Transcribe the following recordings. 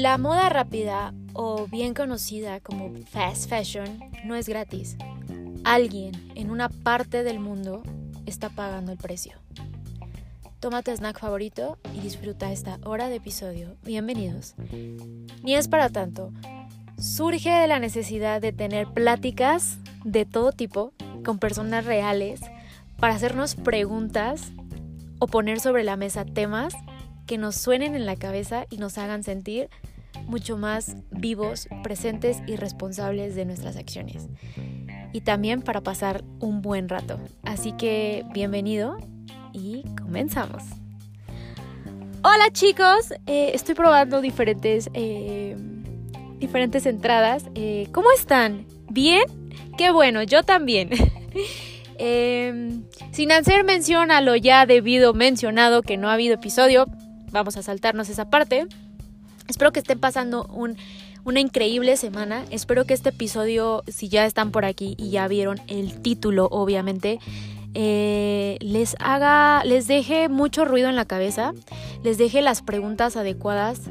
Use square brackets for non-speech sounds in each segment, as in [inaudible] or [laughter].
La moda rápida o bien conocida como fast fashion no es gratis. Alguien en una parte del mundo está pagando el precio. Toma tu snack favorito y disfruta esta hora de episodio. Bienvenidos. Ni es para tanto. Surge de la necesidad de tener pláticas de todo tipo con personas reales para hacernos preguntas o poner sobre la mesa temas que nos suenen en la cabeza y nos hagan sentir mucho más vivos, presentes y responsables de nuestras acciones. Y también para pasar un buen rato. Así que bienvenido y comenzamos. Hola chicos, eh, estoy probando diferentes, eh, diferentes entradas. Eh, ¿Cómo están? ¿Bien? Qué bueno, yo también. [laughs] Em, sin hacer mención a lo ya debido mencionado que no ha habido episodio, vamos a saltarnos esa parte. Espero que estén pasando una increíble semana. Espero que este episodio, si ya están por aquí y ya vieron el título, obviamente, eh, les haga, les deje mucho ruido en la cabeza, les deje las preguntas adecuadas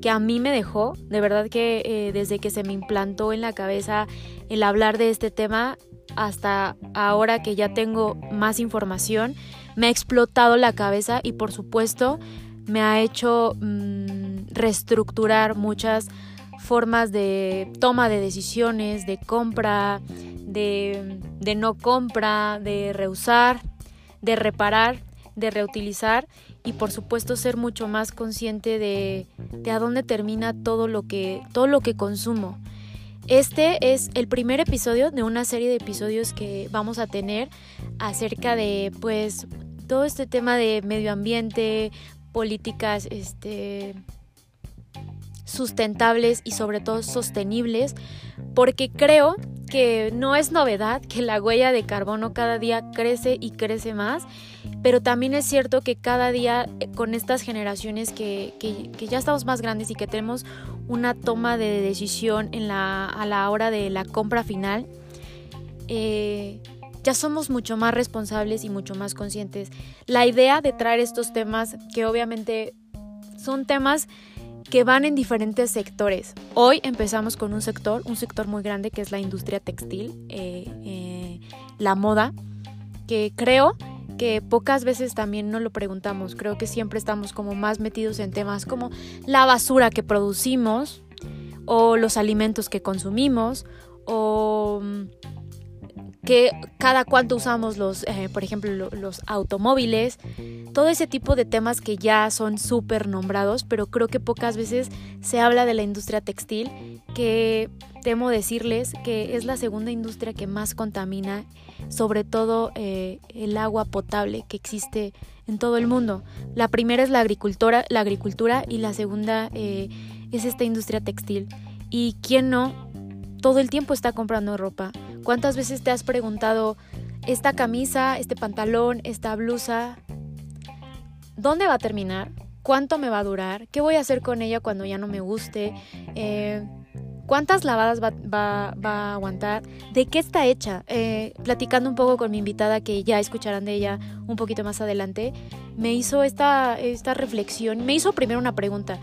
que a mí me dejó. De verdad que eh, desde que se me implantó en la cabeza el hablar de este tema hasta ahora que ya tengo más información, me ha explotado la cabeza y por supuesto me ha hecho mm, reestructurar muchas formas de toma de decisiones, de compra, de, no compra, de reusar, de reparar, de reutilizar y por supuesto ser mucho más consciente de, de, a dónde termina todo lo que todo lo que consumo. Este es el primer episodio de una serie de episodios que vamos a tener acerca de pues todo este tema de medio ambiente, políticas este, sustentables y sobre todo sostenibles, porque creo que no es novedad que la huella de carbono cada día crece y crece más, pero también es cierto que cada día eh, con estas generaciones que, ya estamos más grandes y que tenemos una toma de decisión en la, a la hora de la compra final, eh, ya somos mucho más responsables y mucho más conscientes. La idea de traer estos temas, que obviamente son temas que van en diferentes sectores. Hoy empezamos con un sector, un sector muy grande que es la industria textil, eh, eh, la moda, que creo que pocas veces también no lo preguntamos. Creo que siempre estamos como más metidos en temas como la basura que producimos o los alimentos que consumimos o que cada cuánto usamos los, eh, por ejemplo, los automóviles, todo ese tipo de temas que ya son súper nombrados, pero creo que pocas veces se habla de la industria textil, que temo decirles que es la segunda industria que más contamina, sobre todo eh, el agua potable que existe en todo el mundo. La primera es la agricultura, la agricultura y la segunda eh, es esta industria textil. Y quién no, todo el tiempo está comprando ropa ¿Cuántas veces te has preguntado, esta camisa, este pantalón, esta blusa, ¿dónde va a terminar? ¿Cuánto me va a durar? ¿Qué voy a hacer con ella cuando ya no me guste? Eh, ¿Cuántas lavadas va, a aguantar? ¿De qué está hecha? Eh, platicando un poco con mi invitada, que ya escucharán de ella un poquito más adelante, me hizo esta, reflexión, me hizo primero una pregunta.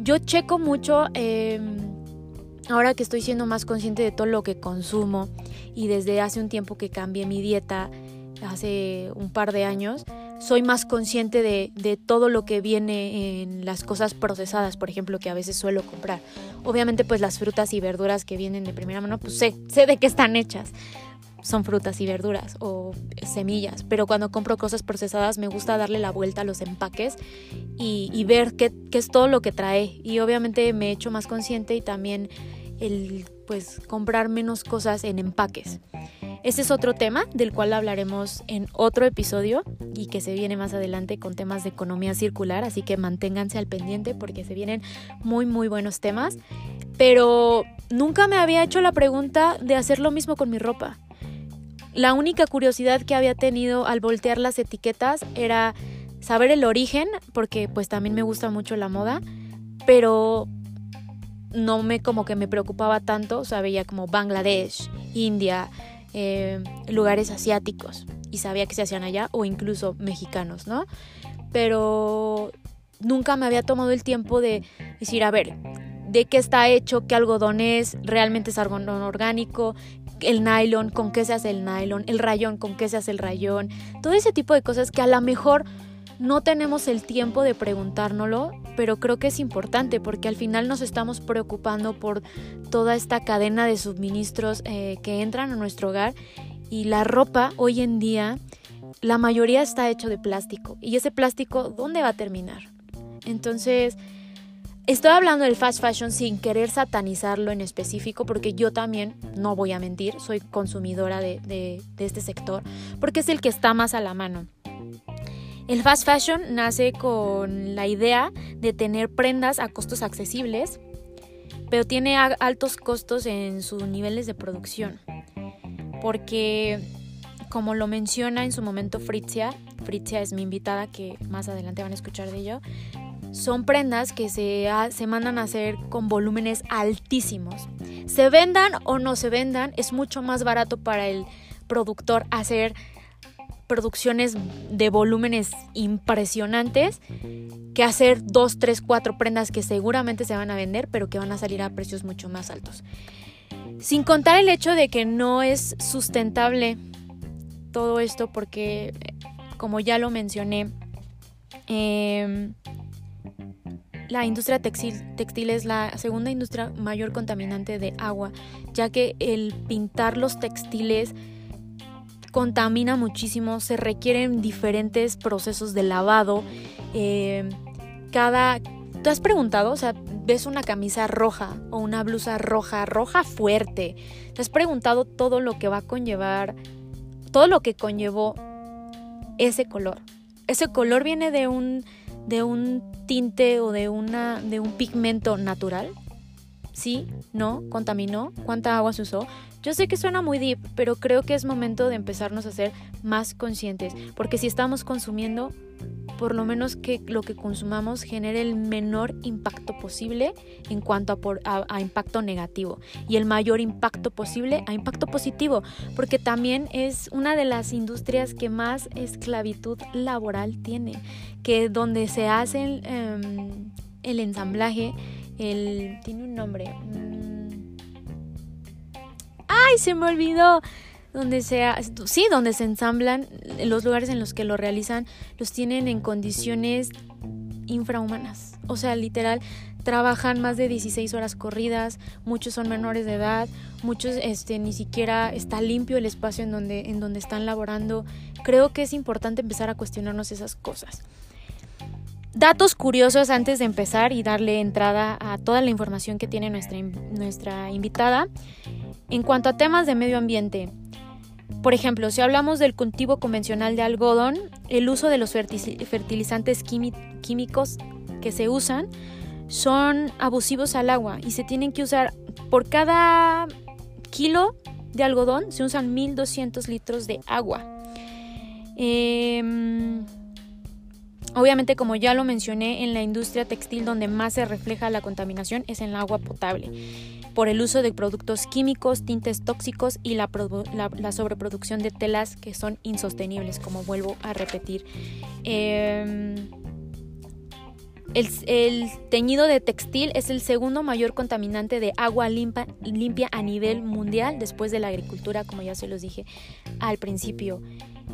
Yo checo mucho... Em, ahora que estoy siendo más consciente de todo lo que consumo y desde hace un tiempo que cambié mi dieta, hace un par de años, soy más consciente de, todo lo que viene en las cosas procesadas, por ejemplo, que a veces suelo comprar. Obviamente, pues las frutas y verduras que vienen de primera mano, pues sé, sé de qué están hechas. Son frutas y verduras o semillas, pero cuando compro cosas procesadas me gusta darle la vuelta a los empaques y, ver qué, qué es todo lo que trae. Y obviamente me he hecho más consciente y también el pues comprar menos cosas en empaques. Este es otro tema del cual hablaremos en otro episodio y que se viene más adelante con temas de economía circular, así que manténganse al pendiente porque se vienen muy muy buenos temas. Pero nunca me había hecho la pregunta de hacer lo mismo con mi ropa. La única curiosidad que había tenido al voltear las etiquetas era saber el origen, porque pues también me gusta mucho la moda, pero no me como que me preocupaba tanto, o sea, veía como Bangladesh, India, eh, lugares asiáticos. y sabía que se hacían allá o incluso mexicanos, ¿no? Pero nunca me había tomado el tiempo de decir, a ver, de qué está hecho, qué algodón es, realmente es algodón orgánico, el nylon, con qué se hace el nylon, el rayón, con qué se hace el rayón, todo ese tipo de cosas que a lo mejor no tenemos el tiempo de preguntárnoslo, pero creo que es importante porque al final nos estamos preocupando por toda esta cadena de suministros eh, que entran a nuestro hogar y la ropa hoy en día, la mayoría está hecho de plástico y ese plástico, ¿dónde va a terminar? Entonces, Estoy hablando del fast fashion sin querer satanizarlo en específico, porque yo también, no voy a mentir, soy consumidora de, este sector, porque es el que está más a la mano. El fast fashion nace con la idea de tener prendas a costos accesibles, pero tiene altos costos en sus niveles de producción. Porque, como lo menciona en su momento Fritzia, Fritzia es mi invitada que más adelante van a escuchar de ello, son prendas que se, se mandan a hacer con volúmenes altísimos. Se vendan o no se vendan, es mucho más barato para el productor hacer producciones de volúmenes impresionantes que hacer dos, tres, cuatro prendas que seguramente se van a vender, pero que van a salir a precios mucho más altos. Sin contar el hecho de que no es sustentable todo esto porque, como ya lo mencioné, eh, la industria textil, es la segunda industria mayor contaminante de agua, ya que el pintar los textiles contamina muchísimo, se requieren diferentes procesos de lavado. Eh, cada. ¿Te has preguntado? O sea, ves una camisa roja o una blusa roja, roja fuerte. ¿Te has preguntado todo lo que va a conllevar, todo lo que conllevó ese color? Ese color viene de un de un tinte o de, una, de un pigmento natural? ¿Sí? ¿No? ¿Contaminó? ¿Cuánta agua se usó? Yo sé que suena muy deep, pero creo que es momento de empezarnos a ser más conscientes, porque si estamos consumiendo por lo menos que lo que consumamos genere el menor impacto posible en cuanto a, impacto negativo y el mayor impacto posible a impacto positivo, porque también es una de las industrias que más esclavitud laboral tiene, que donde se hace el, em, el ensamblaje, el, tiene un nombre. ¡Ay, se me olvidó! donde sea, sí, donde se ensamblan, los lugares en los que lo realizan, los tienen en condiciones infrahumanas. O sea, literal, trabajan más de 16 horas corridas, muchos son menores de edad, muchos este, ni siquiera está limpio el espacio en donde, en donde están laborando. Creo que es importante empezar a cuestionarnos esas cosas. Datos curiosos antes de empezar y darle entrada a toda la información que tiene nuestra, nuestra invitada. En cuanto a temas de medio ambiente, por ejemplo, si hablamos del cultivo convencional de algodón, el uso de los fertilizantes químicos que se usan son abusivos al agua y se tienen que usar por cada kilo de algodón se usan 1200 litros de agua. Em, obviamente, como ya lo mencioné, en la industria textil donde más se refleja la contaminación es en el agua potable por el uso de productos químicos, tintes tóxicos y la, sobreproducción de telas que son insostenibles, como vuelvo a repetir. Em, el, teñido de textil es el segundo mayor contaminante de agua limpia a nivel mundial después de la agricultura, como ya se los dije al principio.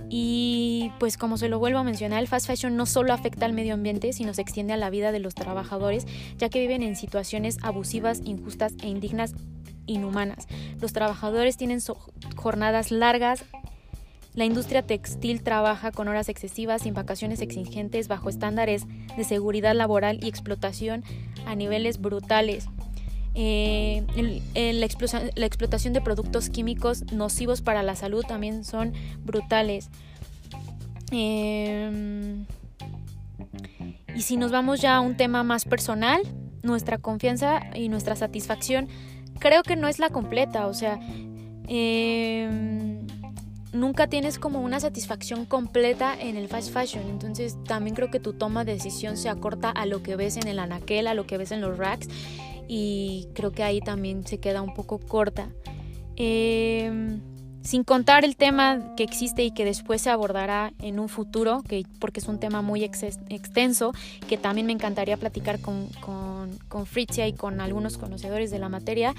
Y pues como se lo vuelvo a mencionar, el fast fashion no solo afecta al medio ambiente, sino se extiende a la vida de los trabajadores, ya que viven en situaciones abusivas, injustas e indignas, inhumanas. Los trabajadores tienen jornadas largas. La industria textil trabaja con horas excesivas, sin vacaciones exigentes, bajo estándares de seguridad laboral y explotación a niveles brutales. Eh, la, explotación de productos químicos nocivos para la salud también son brutales. Em, y si nos vamos ya a un tema más personal, nuestra confianza y nuestra satisfacción creo que no es la completa, o sea, em, nunca tienes como una satisfacción completa en el fast fashion, entonces también creo que tu toma de decisión se acorta a lo que ves en el anaquel, a lo que ves en los racks y creo que ahí también se queda un poco corta. Em, sin contar el tema que existe y que después se abordará en un futuro, que, porque es un tema muy extenso, que también me encantaría platicar con, con, con Fritzia y con algunos conocedores de la materia,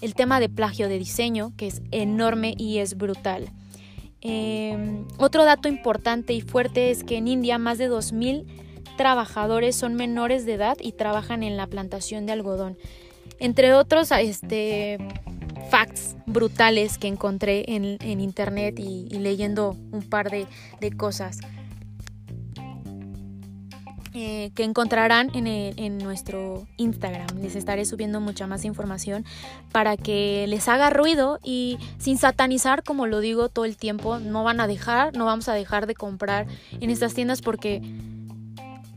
el tema de plagio de diseño, que es enorme y es brutal. Em, otro dato importante y fuerte es que en India más de 2.000 trabajadores son menores de edad y trabajan en la plantación de algodón. Entre otros este, facts brutales que encontré en, internet y, leyendo un par de, cosas. Eh, que encontrarán en, en, nuestro Instagram. Les estaré subiendo mucha más información para que les haga ruido y sin satanizar, como lo digo todo el tiempo, no van a dejar, no vamos a dejar de comprar en estas tiendas porque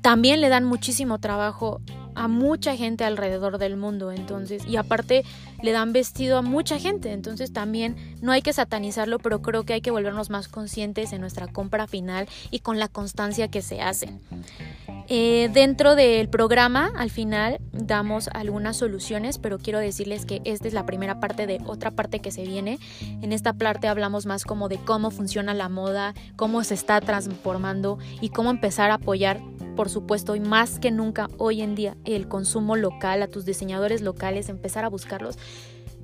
también le dan muchísimo trabajo a mucha gente alrededor del mundo, entonces, y aparte le dan vestido a mucha gente, entonces también no hay que satanizarlo, pero creo que hay que volvernos más conscientes en nuestra compra final y con la constancia que se hace. Eh, dentro del programa, al final, damos algunas soluciones, pero quiero decirles que esta es la primera parte de otra parte que se viene. En esta parte hablamos más como de cómo funciona la moda, cómo se está transformando y cómo empezar a apoyar por supuesto, y más que nunca hoy en día, el consumo local, a tus diseñadores locales, empezar a buscarlos.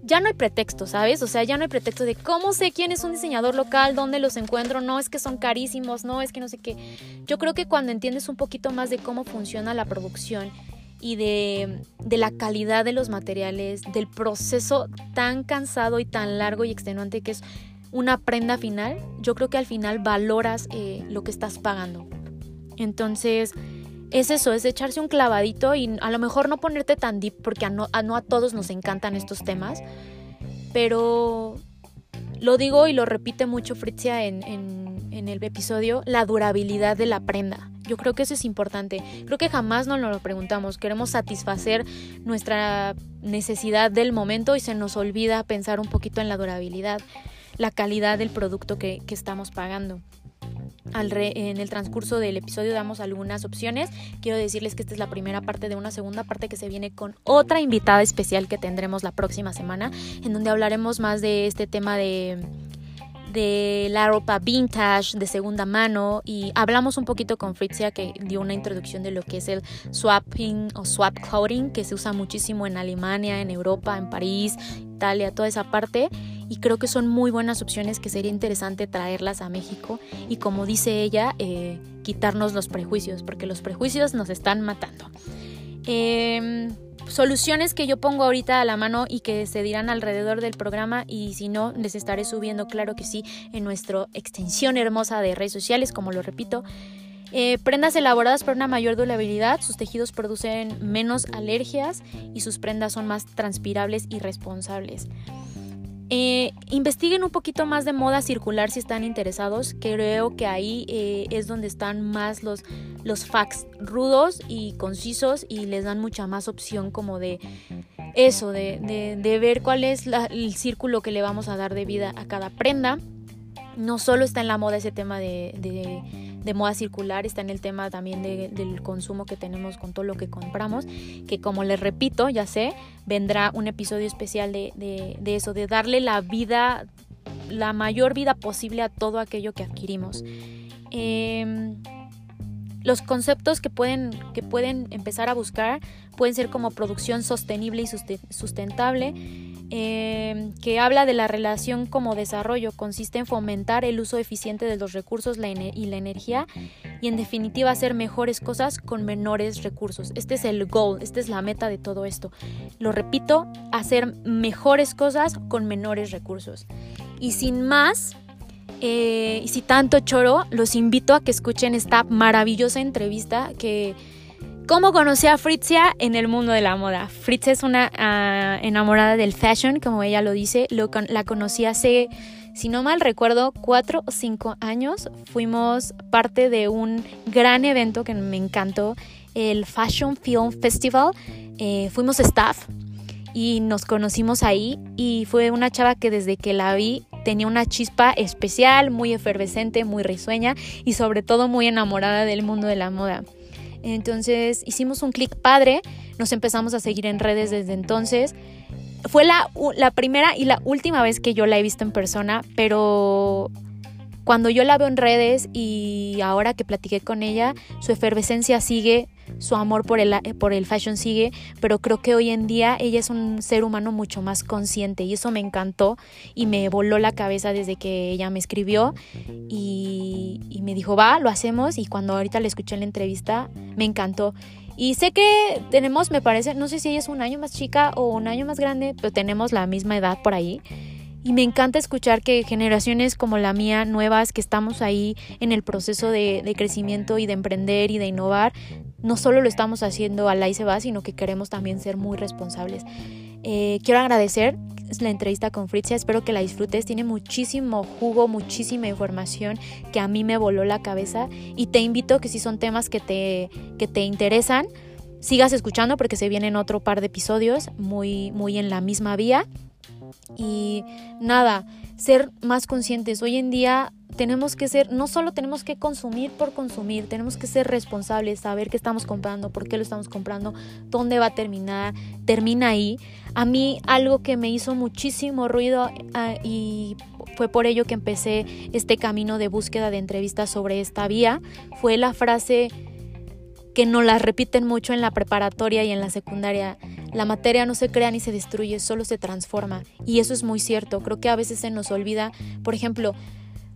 Ya no hay pretexto, ¿sabes? O sea, ya no hay pretexto de cómo sé quién es un diseñador local, dónde los encuentro, no es que son carísimos, no es que no sé qué. Yo creo que cuando entiendes un poquito más de cómo funciona la producción y de, de, la calidad de los materiales, del proceso tan cansado y tan largo y extenuante que es una prenda final, yo creo que al final valoras eh, lo que estás pagando. Entonces, es eso, es echarse un clavadito y a lo mejor no ponerte tan deep porque a no a, todos nos encantan estos temas, pero lo digo y lo repite mucho Fritzia en, en, el episodio, la durabilidad de la prenda. Yo creo que eso es importante. Creo que jamás nos lo preguntamos. Queremos satisfacer nuestra necesidad del momento y se nos olvida pensar un poquito en la durabilidad, la calidad del producto que, que estamos pagando en el transcurso del episodio damos algunas opciones. Quiero decirles que esta es la primera parte de una segunda parte que se viene con otra invitada especial que tendremos la próxima semana, en donde hablaremos más de este tema de de la ropa vintage de segunda mano y hablamos un poquito con Fritzia que dio una introducción de lo que es el swapping o swap clothing que se usa muchísimo en Alemania, en Europa, en París, Italia, toda esa parte y creo que son muy buenas opciones que sería interesante traerlas a México y como dice ella, eh, quitarnos los prejuicios, porque los prejuicios nos están matando. Em, soluciones que yo pongo ahorita a la mano y que se dirán alrededor del programa y si no les estaré subiendo claro que sí en nuestra extensión hermosa de redes sociales como lo repito eh, prendas elaboradas para una mayor durabilidad, sus tejidos producen menos alergias y sus prendas son más transpirables y responsables. Eh, investiguen un poquito más de moda circular si están interesados. Creo que ahí eh, es donde están más los, los facts rudos y concisos y les dan mucha más opción como de eso, de, ver cuál es el círculo que le vamos a dar de vida a cada prenda. No solo está en la moda ese tema de de moda circular, está en el tema también del consumo que tenemos con todo lo que compramos, que como les repito, ya sé, vendrá un episodio especial de, eso, de darle la vida, la mayor vida posible a todo aquello que adquirimos. Em, los conceptos que pueden, que pueden empezar a buscar pueden ser como producción sostenible y sustentable, Em, que habla de la relación como desarrollo, consiste en fomentar el uso eficiente de los recursos y la energía y en definitiva hacer mejores cosas con menores recursos. Este es el goal, esta es la meta de todo esto. Lo repito, hacer mejores cosas con menores recursos. Y sin más, eh, y si tanto choro, los invito a que escuchen esta maravillosa entrevista que ¿Cómo conocí a Fritzia en el mundo de la moda? Fritzia es una ah, enamorada del fashion, como ella lo dice. la conocí hace, si no mal recuerdo, cuatro o cinco años. Fuimos parte de un gran evento que me encantó, el Fashion Film Festival. Eh, fuimos staff y nos conocimos ahí y fue una chava que desde que la vi tenía una chispa especial, muy efervescente, muy risueña y sobre todo muy enamorada del mundo de la moda. Entonces hicimos un clic padre, nos empezamos a seguir en redes desde entonces. Fue la, la primera y la última vez que yo la he visto en persona, pero cuando yo la veo en redes y ahora que platiqué con ella, su efervescencia sigue, su amor por el, por el fashion sigue, pero creo que hoy en día ella es un ser humano mucho más consciente y eso me encantó y me voló la cabeza desde que ella me escribió y, y me dijo, va, lo hacemos y cuando ahorita le escuché en la entrevista, me encantó. Y sé que tenemos, me parece, no sé si ella es un año más chica o un año más grande, pero tenemos la misma edad por ahí. Y me encanta escuchar que generaciones como la mía, nuevas, que estamos ahí en el proceso de, crecimiento y de emprender y de innovar, no solo lo estamos haciendo a la y sino que queremos también ser muy responsables. Eh, quiero agradecer la entrevista con Fritzia, espero que la disfrutes, tiene muchísimo jugo, muchísima información que a mí me voló la cabeza y te invito que si son temas que te, que te interesan, sigas escuchando porque se vienen otro par de episodios muy, muy en la misma vía. Y nada, ser más conscientes. Hoy en día tenemos que ser, no solo tenemos que consumir por consumir, tenemos que ser responsables, saber qué estamos comprando, por qué lo estamos comprando, dónde va a terminar, termina ahí. A mí algo que me hizo muchísimo ruido ah, y fue por ello que empecé este camino de búsqueda de entrevistas sobre esta vía, fue la frase que nos la repiten mucho en la preparatoria y en la secundaria. La materia no se crea ni se destruye, solo se transforma. Y eso es muy cierto. Creo que a veces se nos olvida, por ejemplo,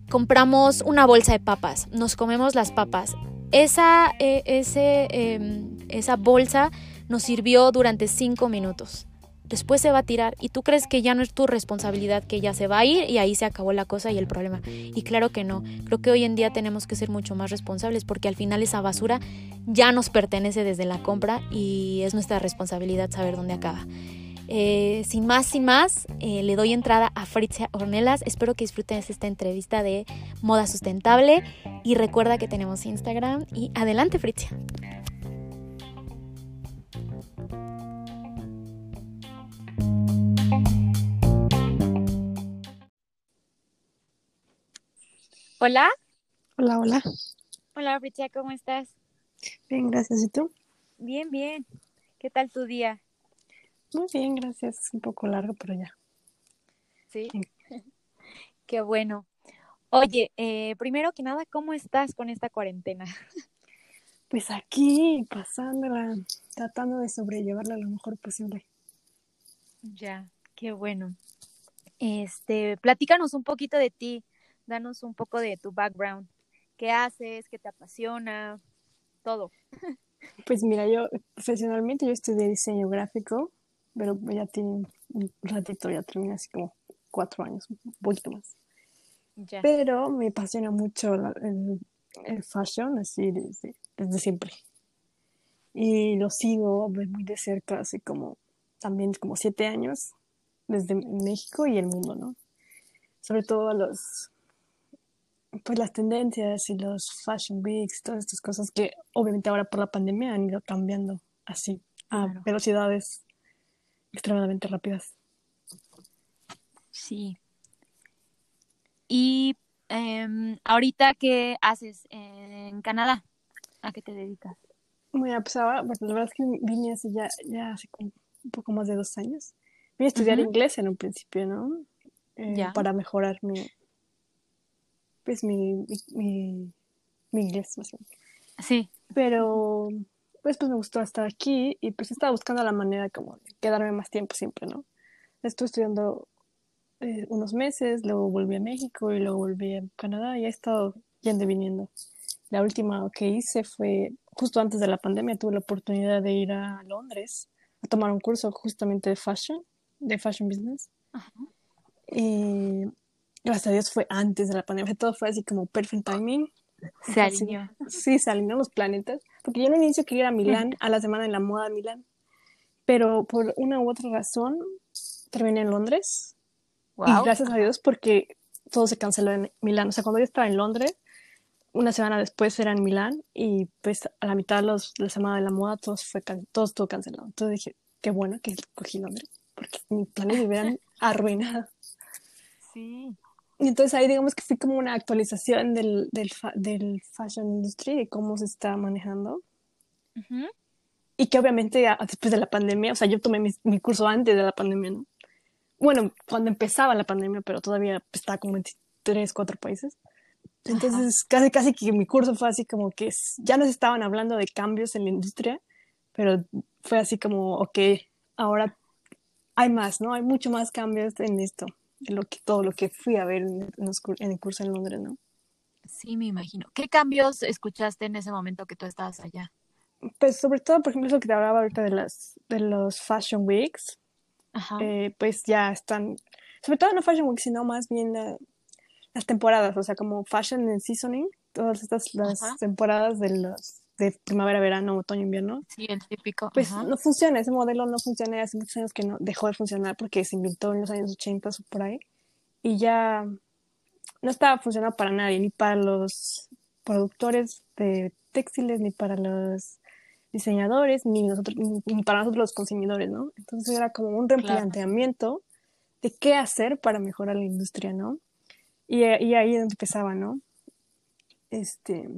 compramos una bolsa de papas, nos comemos las papas. Esa, eh, ese, em, esa bolsa nos sirvió durante cinco minutos después se va a tirar y tú crees que ya no es tu responsabilidad, que ya se va a ir y ahí se acabó la cosa y el problema. Y claro que no, creo que hoy en día tenemos que ser mucho más responsables porque al final esa basura ya nos pertenece desde la compra y es nuestra responsabilidad saber dónde acaba. Eh, sin más, sin más, eh, le doy entrada a Fritzia Ornelas. Espero que disfruten esta entrevista de moda sustentable y recuerda que tenemos Instagram y adelante Fritzia. Hola. Hola, hola. Hola, Fritzia, ¿cómo estás? Bien, gracias. ¿Y tú? Bien, bien. ¿Qué tal tu día? Muy bien, gracias. Un poco largo, pero ya. Sí. [laughs] Qué bueno. Oye, eh, primero que nada, ¿cómo estás con esta cuarentena? [laughs] Pues aquí, pasándola, tratando de sobrellevarla lo mejor posible. Ya, qué bueno. Este, platícanos un poquito de ti danos un poco de tu background. ¿Qué haces? ¿Qué te apasiona? Todo. Pues mira, yo profesionalmente yo estudié diseño gráfico, pero ya tiene un ratito, ya terminé así como cuatro años, un poquito más. Pero me apasiona mucho el, el, fashion, así desde, desde siempre. Y lo sigo muy de cerca, así como también como siete años, desde México y el mundo, ¿no? Sobre todo los, pues las tendencias y los fashion weeks, todas estas cosas que obviamente ahora por la pandemia han ido cambiando así a velocidades extremadamente rápidas. Sí. Y em, ahorita, ¿qué haces en Canadá? ¿A qué te dedicas? Bueno, pues ahora, pues la verdad es que vine así ya, ya hace un poco más de dos años. Vine a estudiar inglés en un principio, ¿no? Eh, para mejorar mi, pues mi, mi, mi, inglés más bien. Sí. Pero pues, pues me gustó estar aquí y pues estaba buscando la manera como de quedarme más tiempo siempre, ¿no? Estuve estudiando eh, unos meses, luego volví a México y luego volví a Canadá y he estado yendo y viniendo. La última que hice fue justo antes de la pandemia, tuve la oportunidad de ir a Londres a tomar un curso justamente de fashion, de fashion business. Ajá. Y gracias a Dios fue antes de la pandemia, todo fue así como perfect timing. Se alineó. Sí, se alinearon los planetas, porque yo en inicio quería ir a Milán, a la Semana de la Moda de Milán, pero por una u otra razón terminé en Londres. Y gracias a Dios porque todo se canceló en Milán. O sea, cuando yo estaba en Londres, una semana después era en Milán y pues a la mitad de los, la Semana de la Moda todo, fue, todo estuvo cancelado. Entonces dije, qué bueno que cogí Londres, porque mis planes me hubieran [laughs] arruinado. Sí. Y entonces ahí digamos que fui como una actualización del, del, del fashion industry, de cómo se está manejando. Y que obviamente después de la pandemia, o sea, yo tomé mi, mi, curso antes de la pandemia, ¿no? bueno, cuando empezaba la pandemia, pero todavía estaba como en tres, cuatro países. Entonces, casi, casi que mi curso fue así como que ya nos estaban hablando de cambios en la industria, pero fue así como, ok, ahora hay más, ¿no? Hay mucho más cambios en esto, lo que, todo lo que fui a ver en, en el curso en Londres, ¿no? Sí, me imagino. ¿Qué cambios escuchaste en ese momento que tú estabas allá? Pues sobre todo, por ejemplo, eso que te hablaba ahorita de las de los Fashion Weeks, eh, pues ya están, sobre todo no Fashion Weeks, sino más bien las temporadas, o sea, como Fashion and Seasoning, todas estas las temporadas de los de primavera, verano, otoño, invierno. Sí, el típico. Pues no funciona, ese modelo no funciona, hace muchos años que no dejó de funcionar porque se inventó en los años 80 o por ahí y ya no estaba funcionando para nadie, ni para los productores de textiles, ni para los diseñadores, ni, nosotros, ni para nosotros los consumidores, ¿no? Entonces era como un replanteamiento de qué hacer para mejorar la industria, ¿no? Y, y ahí empezaba, ¿no? Este,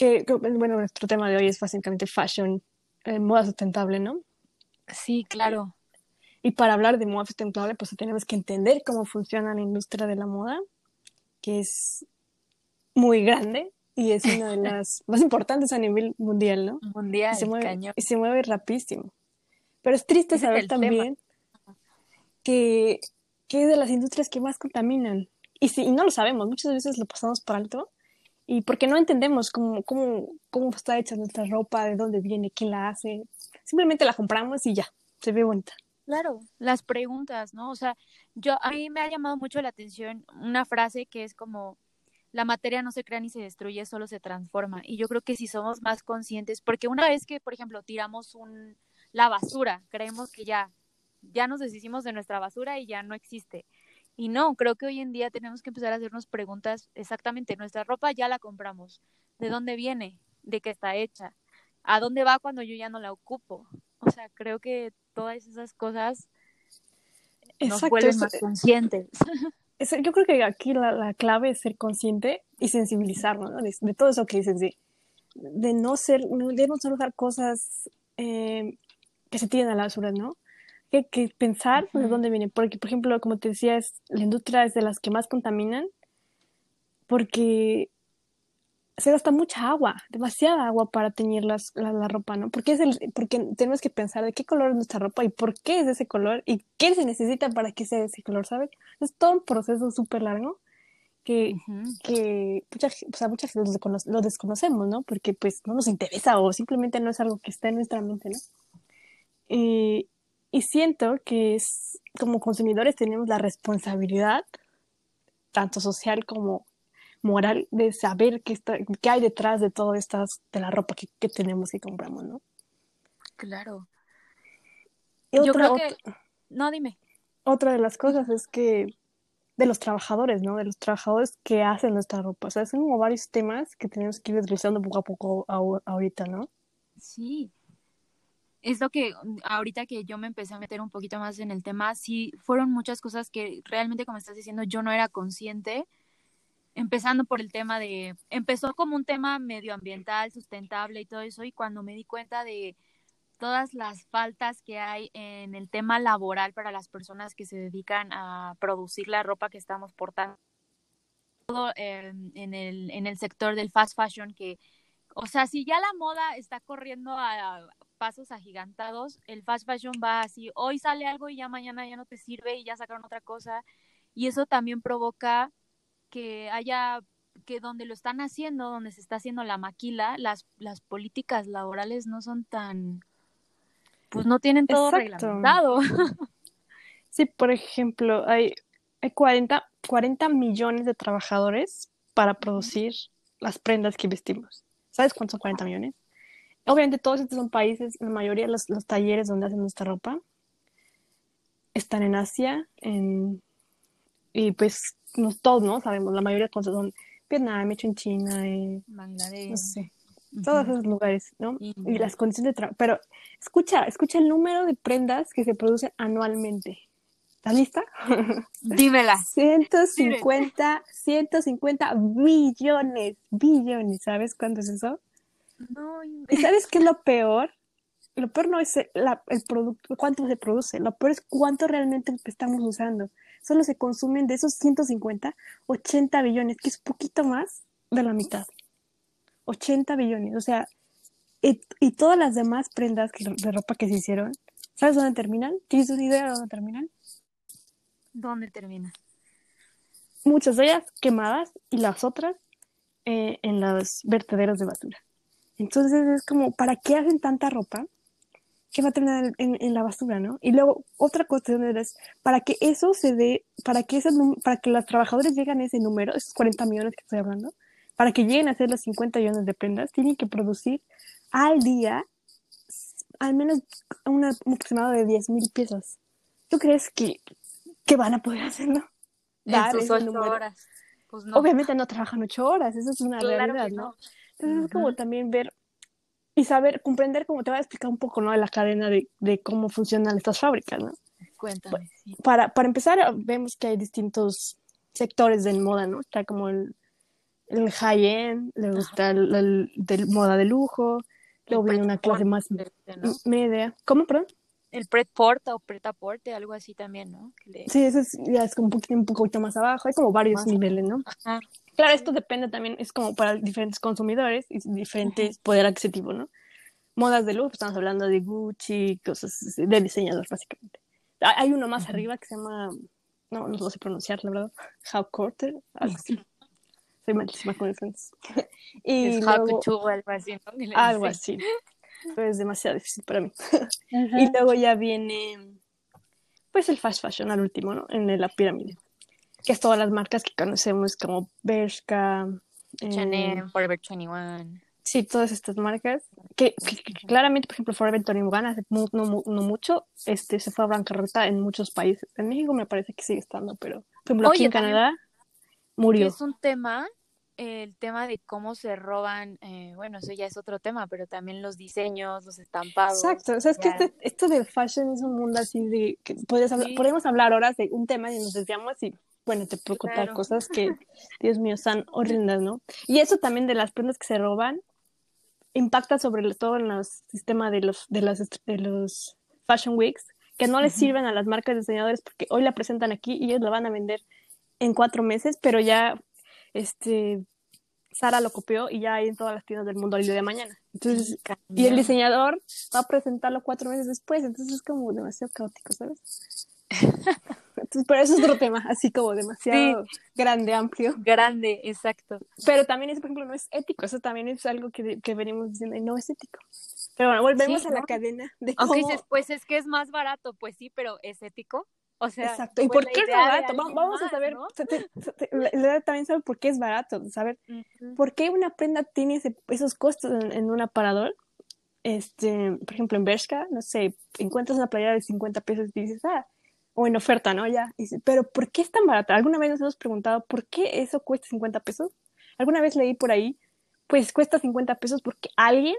que, bueno, nuestro tema de hoy es básicamente fashion, eh, moda sustentable, ¿no? Sí, claro. Y para hablar de moda sustentable, pues tenemos que entender cómo funciona la industria de la moda, que es muy grande y es una de [laughs] las más importantes a nivel mundial, ¿no? Mundial, y se mueve, Y se mueve rapidísimo. Pero es triste saber también que, que es de las industrias que más contaminan. Y, si, y no lo sabemos, muchas veces lo pasamos por alto. Y porque no entendemos cómo, cómo, cómo está hecha nuestra ropa, de dónde viene, quién la hace. Simplemente la compramos y ya, se ve bonita. Claro, las preguntas, ¿no? O sea, yo a mí me ha llamado mucho la atención una frase que es como la materia no se crea ni se destruye, solo se transforma. Y yo creo que si somos más conscientes, porque una vez que, por ejemplo, tiramos un, la basura, creemos que ya, ya nos deshicimos de nuestra basura y ya no existe. Y no, creo que hoy en día tenemos que empezar a hacernos preguntas exactamente, nuestra ropa ya la compramos, ¿de dónde viene? ¿De qué está hecha? ¿A dónde va cuando yo ya no la ocupo? O sea, creo que todas esas cosas nos vuelven más conscientes. [laughs] yo creo que aquí la, clave es ser consciente y sensibilizarnos ¿no? de, todo eso que dices, de, de no ser, de no solo usar cosas eh, que se tiran a la basura, ¿no? Que, que pensar de dónde viene, porque por ejemplo, como te decía, es, la industria es de las que más contaminan, porque se gasta mucha agua, demasiada agua para teñir las, la, ropa, ¿no? Porque, es el, porque tenemos que pensar de qué color es nuestra ropa y por qué es ese color y qué se necesita para que sea ese color, ¿sabes? Es todo un proceso súper largo que, que mucha, o sea, mucha gente lo, desconocemos, ¿no? Porque pues no nos interesa o simplemente no es algo que está en nuestra mente, ¿no? Y, y siento que es, como consumidores tenemos la responsabilidad, tanto social como moral de saber qué, está, qué hay detrás de todo estas, de la ropa que, que tenemos y compramos, ¿no? Claro. Y Yo creo que... No, dime. Otra de las cosas es que de los trabajadores, ¿no? De los trabajadores que hacen nuestra ropa. O sea, son como varios temas que tenemos que ir desglosando poco a poco ahorita, ¿no? Sí. Es lo que ahorita que yo me empecé a meter un poquito más en el tema, sí fueron muchas cosas que realmente, como estás diciendo, yo no era consciente. Empezando por el tema de, empezó como un tema medioambiental, sustentable y todo eso, y cuando me di cuenta de todas las faltas que hay en el tema laboral para las personas que se dedican a producir la ropa que estamos portando, todo en, el, en el sector del fast fashion, que, o sea, si ya la moda está corriendo a pasos agigantados, el fast fashion va así, hoy sale algo y ya mañana ya no te sirve y ya sacaron otra cosa, y eso también provoca que haya que donde lo están haciendo, donde se está haciendo la maquila, las, las políticas laborales no son tan, pues no tienen todo reglamentado. [laughs] Sí, por ejemplo, hay, hay 40, 40 millones de trabajadores para producir las prendas que vestimos. ¿Sabes cuántos son 40 millones? Obviamente todos estos son países, la mayoría de los, los talleres donde hacen nuestra ropa están en Asia, en, y pues todos, ¿no? Sabemos, la mayoría de cosas son Vietnam, hecho en China, eh, Bangladesh. No sé, todos esos lugares, ¿no? Y las condiciones de trabajo. Pero escucha, escucha el número de prendas que se producen anualmente. ¿Estás lista? [laughs] Dímela. 150, 150 billones, billones. ¿Sabes cuánto es eso? No, ¿Y sabes qué es lo peor? lo peor no es el, producto, cuánto se produce, lo peor es cuánto realmente estamos usando. Solo se consumen de esos 150, 80 billones, que es poquito más de la mitad. 80 billones, o sea, y, y todas las demás prendas de ropa que se hicieron, ¿sabes dónde terminan? ¿Tienes una idea de dónde terminan? ¿Dónde terminan? Muchas de ellas quemadas y las otras eh, en los vertederos de basura. Entonces es como, ¿para qué hacen tanta ropa? que va a terminar en, la basura, ¿no? Y luego otra cuestión es, para que eso se dé, para que, ese, para que los trabajadores lleguen a ese número, esos 40 millones que estoy hablando, para que lleguen a hacer los 50 millones de prendas, tienen que producir al día al menos un aproximado de 10 mil piezas. ¿Tú crees que, que van a poder hacerlo? Dar en sus ocho horas. Pues no. Obviamente no trabajan ocho horas, eso es una realidad, ¿no? Entonces es como también ver y saber, comprender, como te voy a explicar un poco, ¿no? De la cadena de, de cómo funcionan estas fábricas, ¿no? Cuéntame. Para, para empezar, vemos que hay distintos sectores del moda, ¿no? Está como el, el high-end, luego está el, del moda de lujo, luego viene una clase más media. ¿Cómo, perdón? El pret-porta o pret-aporte, algo así también, ¿no? Sí, eso es, ya es como un poquito, un poquito más abajo, hay como varios niveles, ¿no? Ajá. Claro, esto depende también, es como para diferentes consumidores y diferentes poder adquisitivo, ¿no? Modas de lujo, estamos hablando de Gucci, cosas de diseñador, básicamente. Hay uno más arriba que se llama, no, no lo sé pronunciar, la verdad, How Quarter, algo así. Soy malísima con el francés. [laughs] y es luego, algo así, ¿no? Algo así. Pero es demasiado difícil para mí. [laughs] y luego ya viene, pues, el fast fashion al último, ¿no? En la pirámide que es todas las marcas que conocemos como Bershka, Chanel, eh, Forever 21. Sí, todas estas marcas, que, claramente, por ejemplo, Forever 21 hace no, no, mucho este, se fue a bancarrota en muchos países. En México me parece que sigue estando, pero por ejemplo, aquí en Canadá murió. Es un tema, el tema de cómo se roban, eh, bueno, eso ya es otro tema, pero también los diseños, los estampados. Exacto, o sea, es que este, esto de fashion es un mundo así de que puedes podemos hablar horas de un tema y nos desviamos y bueno, te puedo contar cosas que, [laughs] Dios mío, están horrendas, ¿no? Y eso también de las prendas que se roban impacta sobre todo en el sistema de los, de, las, de los Fashion Weeks, que no les sirven a las marcas de diseñadores porque hoy la presentan aquí y ellos la van a vender en cuatro meses, pero ya este Sara lo copió y ya hay en todas las tiendas del mundo el día de mañana. Entonces, y el diseñador va a presentarlo cuatro meses después, entonces es como demasiado caótico, ¿sabes? [laughs] pero eso es otro tema, así como demasiado grande, amplio. Grande, exacto. Pero también, es, por ejemplo, no es ético, eso también es algo que, que venimos diciendo, no es ético. Pero bueno, volvemos a la cadena de cómo... dices, pues es que es más barato, pues sí, pero ¿es ético? O sea, Exacto. ¿Y por qué es barato? Vamos a saber, también saber por qué es barato, saber por qué una prenda tiene esos costos en, un aparador. Este, por ejemplo, en Bershka, no sé, encuentras una playera de 50 pesos y dices, ah, o en oferta, ¿no? Ya. Pero ¿por qué es tan barata? ¿Alguna vez nos hemos preguntado por qué eso cuesta 50 pesos? ¿Alguna vez leí por ahí? Pues cuesta 50 pesos porque alguien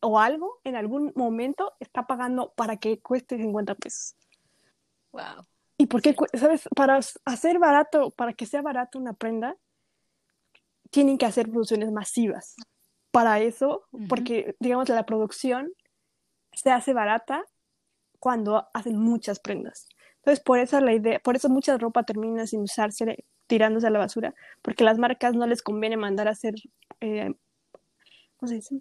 o algo en algún momento está pagando para que cueste 50 pesos. Wow. ¿Y por qué, sabes? Para hacer barato, para que sea barato una prenda, tienen que hacer producciones masivas. Para eso, porque digamos la producción se hace barata cuando hacen muchas prendas. Entonces, por eso la idea, por eso mucha ropa termina sin usarse, tirándose a la basura, porque las marcas no les conviene mandar a hacer, eh, ¿cómo se dice?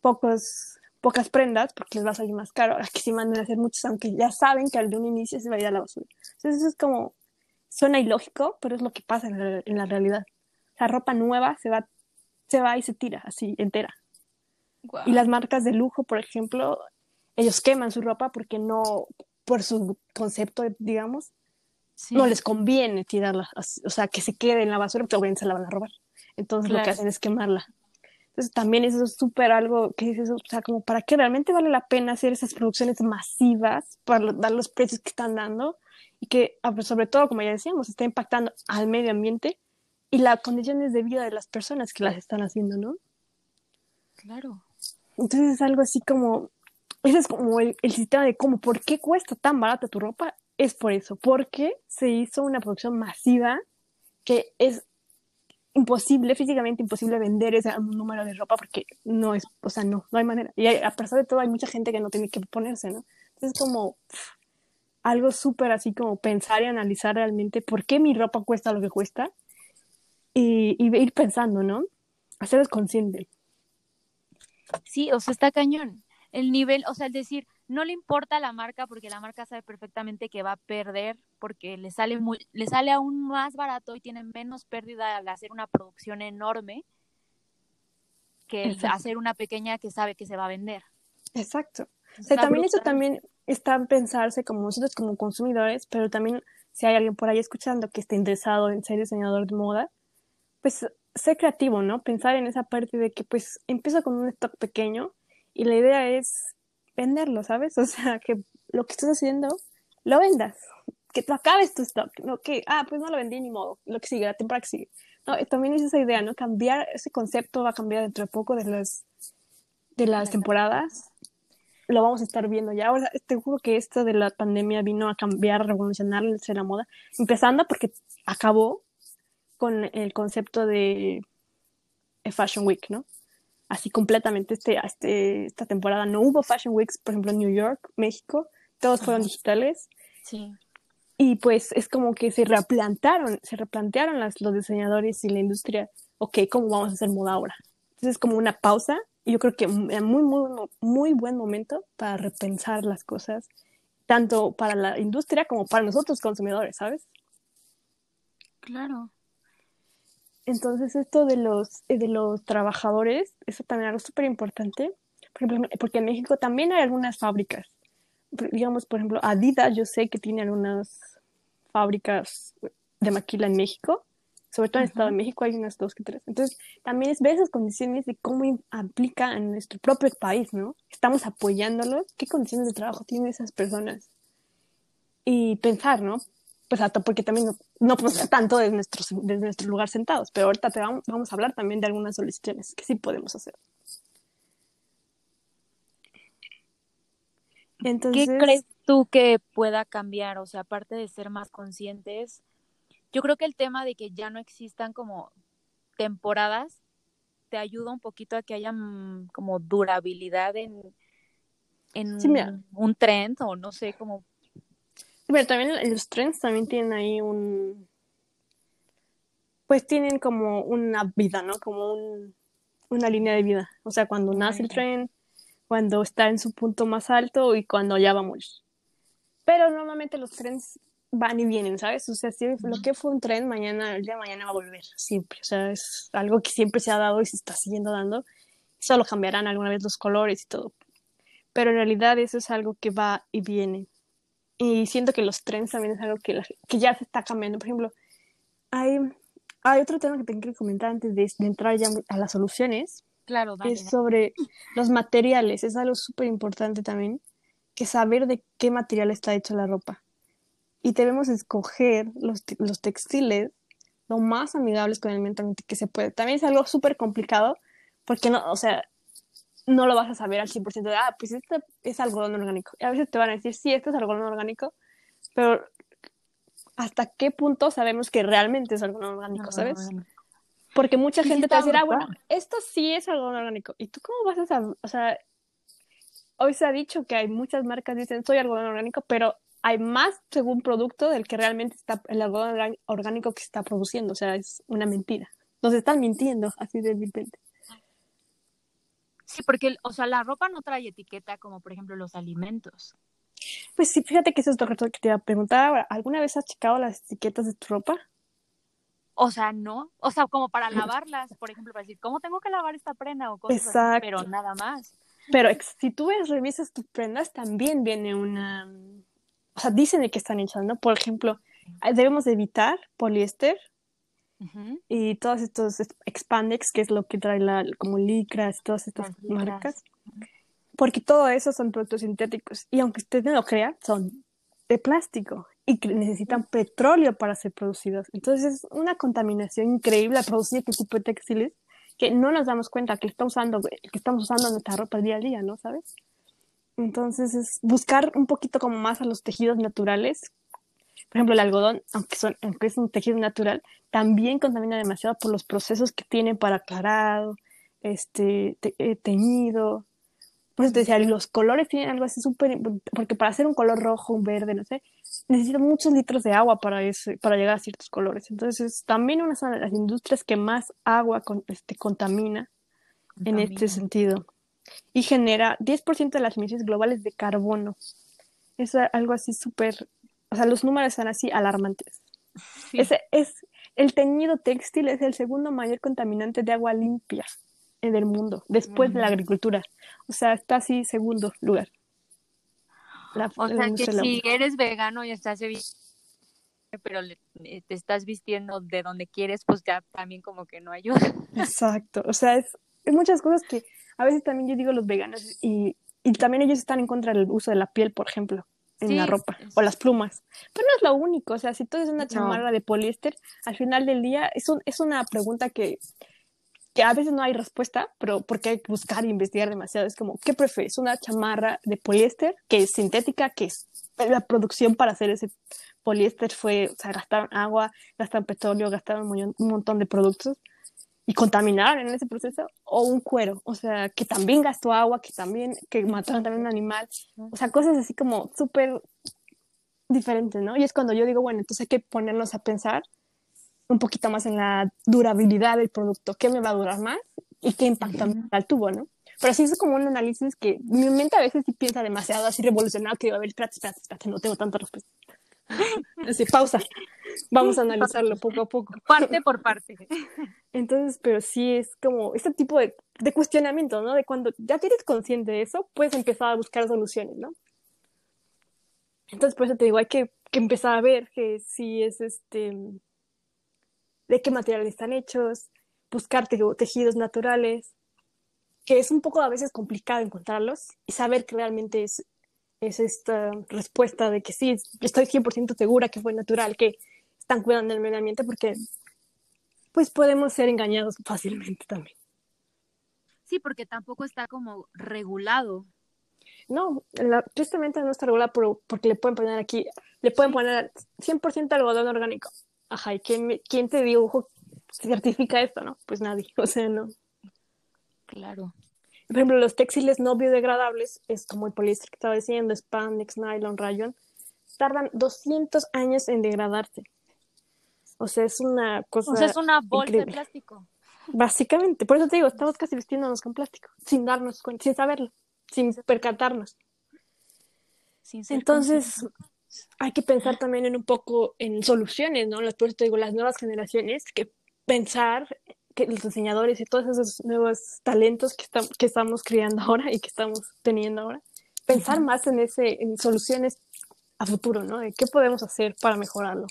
Pocos, pocas prendas, porque les va a salir más caro, a que si mandan a hacer muchos, aunque ya saben que al de un inicio se va a ir a la basura. Entonces, eso es como, suena ilógico, pero es lo que pasa en la, en la realidad. La ropa nueva se va, se va y se tira así, entera. Y las marcas de lujo, por ejemplo, ellos queman su ropa porque no, por su concepto, digamos, no les conviene tirarla, o sea, que se quede en la basura, porque obviamente se la van a robar. Entonces lo que hacen es quemarla. Entonces también eso es súper algo que dices, o sea, como para qué realmente vale la pena hacer esas producciones masivas para dar los precios que están dando y que ah, pues, sobre todo, como ya decíamos, está impactando al medio ambiente y las condiciones de vida de las personas que las están haciendo, ¿no? Claro. Entonces es algo así como, ese es como el, sistema de cómo, ¿por qué cuesta tan barata tu ropa? Es por eso, porque se hizo una producción masiva que es imposible, físicamente imposible vender ese número de ropa porque no es, o sea, no, no hay manera. Y a pesar de todo hay mucha gente que no tiene que ponerse, ¿no? Entonces es como algo súper así como pensar y analizar realmente por qué mi ropa cuesta lo que cuesta y, ir pensando, ¿no? Hacer consciente. Sí, o sea, está cañón. El nivel, o sea, el decir, no le importa la marca porque la marca sabe perfectamente que va a perder porque le sale muy, le sale aún más barato y tiene menos pérdida al hacer una producción enorme que hacer una pequeña que sabe que se va a vender. Exacto. también eso también está en pensarse como nosotros como consumidores, pero también si hay alguien por ahí escuchando que esté interesado en ser diseñador de moda, pues ser creativo, ¿no? Pensar en esa parte de que pues empiezo con un stock pequeño y la idea es venderlo, ¿sabes? O sea, que lo que estás haciendo lo vendas, que tú acabes tu stock, no que, ah, pues no lo vendí ni modo, lo que sigue, la temporada que sigue. No, también es esa idea, ¿no? Cambiar, ese concepto va a cambiar dentro de poco de las, de las temporadas. Lo vamos a estar viendo ya. Ahora, te juro que esto de la pandemia vino a cambiar, a revolucionar la moda. Empezando porque acabó con el concepto de Fashion Week, ¿no? Así completamente este, este, esta temporada. No hubo Fashion Weeks, por ejemplo, en New York, México, todos fueron digitales. Sí. Y pues es como que se replantaron, se replantearon las, los diseñadores y la industria, ok, ¿cómo vamos a hacer moda ahora? Entonces es como una pausa y yo creo que es muy, muy, muy buen momento para repensar las cosas, tanto para la industria como para nosotros consumidores, ¿sabes? Claro. Entonces, esto de los, eh, de los trabajadores, eso también es algo súper importante, por ejemplo, porque en México también hay algunas fábricas. Digamos, por ejemplo, Adidas, yo sé que tiene algunas fábricas de maquila en México, sobre todo en el Estado de México hay unas dos que tres. Entonces, también es ver esas condiciones de cómo aplica en nuestro propio país, ¿no? Estamos apoyándolos, qué condiciones de trabajo tienen esas personas. Y pensar, ¿no? Pues porque también no, no podemos estar tanto desde, nuestros, desde nuestro lugar sentados, pero ahorita te vamos, vamos, a hablar también de algunas soluciones que sí podemos hacer. Entonces, ¿Qué crees tú que pueda cambiar? O sea, aparte de ser más conscientes, yo creo que el tema de que ya no existan como temporadas te ayuda un poquito a que haya mm, como durabilidad en, en un trend o no sé, como pero también los trends también tienen ahí un... Pues tienen como una vida, ¿no? Como un, una línea de vida. O sea, cuando nace el tren, cuando está en su punto más alto y cuando ya va a morir. Pero normalmente los trends van y vienen, ¿sabes? O sea, si lo que fue un tren, mañana, el día de mañana va a volver, siempre. O sea, es algo que siempre se ha dado y se está siguiendo dando. Solo cambiarán alguna vez los colores y todo. Pero en realidad eso es algo que va y viene. Y siento que los trends también es algo que, que ya se está cambiando. Por ejemplo, hay, hay otro tema que tengo que comentar antes de, entrar ya a las soluciones. Claro, Es sobre los materiales. Es algo súper importante también, que saber de qué material está hecha la ropa. Y debemos escoger los, los textiles lo más amigables con el medio ambiente que se puede. También es algo súper complicado, porque no, o sea, no lo vas a saber al 100% de, ah, pues este es algodón orgánico. Y a veces te van a decir, sí, esto es algodón orgánico, pero ¿hasta qué punto sabemos que realmente es algodón orgánico, sabes? Porque mucha gente te va a decir, ah, bueno, esto sí es algodón orgánico. ¿Y tú cómo vas a saber? O sea, hoy se ha dicho que hay muchas marcas que dicen, soy algodón orgánico, pero hay más según producto del que realmente está el algodón orgánico que se está produciendo. O sea, es una mentira. Nos están mintiendo así de repente. Sí, porque, o sea, la ropa no trae etiqueta como, por ejemplo, los alimentos. Pues sí, fíjate que eso es lo que te iba a preguntar. ¿Alguna vez has checado las etiquetas de tu ropa? O sea, no. O sea, como para lavarlas, por ejemplo, para decir, ¿cómo tengo que lavar esta prenda? O cosas Exacto. pero nada más. Pero si tú ves, revisas tus prendas, también viene una... O sea, dicen de qué están hechas, ¿no? Por ejemplo, debemos evitar poliéster, y todos estos expandex, que es lo que trae la, como licras, todas estas marcas. Porque todo eso son productos sintéticos. Y aunque usted no lo crea, son de plástico y que necesitan petróleo para ser producidos. Entonces es una contaminación increíble a producir este tipo de textiles que no nos damos cuenta que estamos usando, que estamos usando nuestra ropa día a día, ¿no? ¿Sabes? Entonces es buscar un poquito como más a los tejidos naturales Por ejemplo, el algodón, aunque, son, aunque es un tejido natural, también contamina demasiado por los procesos que tiene para aclarado, este, eh, teñido. Pues te decía, los colores tienen algo así súper, porque para hacer un color rojo, un verde, no sé, necesitan muchos litros de agua para, ese, para llegar a ciertos colores. Entonces, también una de las industrias que más agua con, este, contamina, en este sentido. Y genera 10% de las emisiones globales de carbono. Es algo así súper, o sea, los números son así alarmantes. Ese es, el teñido textil es el segundo mayor contaminante de agua limpia en el mundo, después de la agricultura. O sea, está así segundo lugar. o sea, que si eres vegano y estás pero te estás vistiendo de donde quieres, pues ya también como que no ayuda. Exacto, o sea, es, es muchas cosas que a veces también yo digo los veganos y, y también ellos están en contra del uso de la piel, por ejemplo, en la ropa o las plumas. Pero no es lo único, o sea, si tú es una chamarra de poliéster, al final del día es, un, es una pregunta que, que a veces no hay respuesta, pero porque hay que buscar e investigar demasiado. Es como, ¿qué prefieres? ¿Una chamarra de poliéster que es sintética, que es la producción para hacer ese poliéster fue, o sea, gastaron agua, gastaron petróleo, gastaron un montón de productos? Y contaminar en ese proceso, o un cuero, o sea, que también gastó agua, que también, que mataron también un animal, o sea, cosas así como súper diferentes, ¿no? Y es cuando yo digo, bueno, entonces hay que ponernos a pensar un poquito más en la durabilidad del producto, qué me va a durar más y qué impacto ambiental tuvo, ¿no? Pero sí es como un análisis que mi mente a veces sí piensa demasiado así revolucionado que digo, a ver, espérate, espérate, espérate, no tengo tanta respuesta. [laughs] Así, pausa. Vamos a [laughs] analizarlo poco a poco. Parte por parte. [laughs] Entonces, pero sí es como este tipo de, de cuestionamiento, ¿no? De cuando ya eres consciente de eso, puedes empezar a buscar soluciones, ¿no? Entonces, por eso te digo, hay que, que empezar a ver que si es este, de qué materiales están hechos, buscar tejidos naturales, que es un poco a veces complicado encontrarlos y saber que realmente es es esta respuesta de que sí, estoy 100% segura que fue natural, que están cuidando el medio ambiente, porque pues podemos ser engañados fácilmente también. Sí, porque tampoco está como regulado. No, la, tristemente no está regulado porque le pueden poner aquí, le pueden poner 100% algodón orgánico. Ajá, ¿y quién, quién te dibujo certifica esto, no? Pues nadie, [laughs] o sea, no. Claro. Por ejemplo, los textiles no biodegradables, es como el poliéster que estaba diciendo, spandex, nylon, rayon, tardan 200 años en degradarse. O sea, es una cosa. O sea, es una bolsa de plástico. Básicamente, por eso te digo, estamos casi vistiéndonos con plástico, sin darnos cuenta, sin saberlo, sin percatarnos. Sin Entonces, hay que pensar también en un poco en soluciones, ¿no? Por eso te digo, las nuevas generaciones, que pensar que los diseñadores y todos esos nuevos talentos que, que estamos creando ahora y que estamos teniendo ahora, pensar más en, ese, en soluciones a futuro, ¿no? De qué podemos hacer para mejorarlo.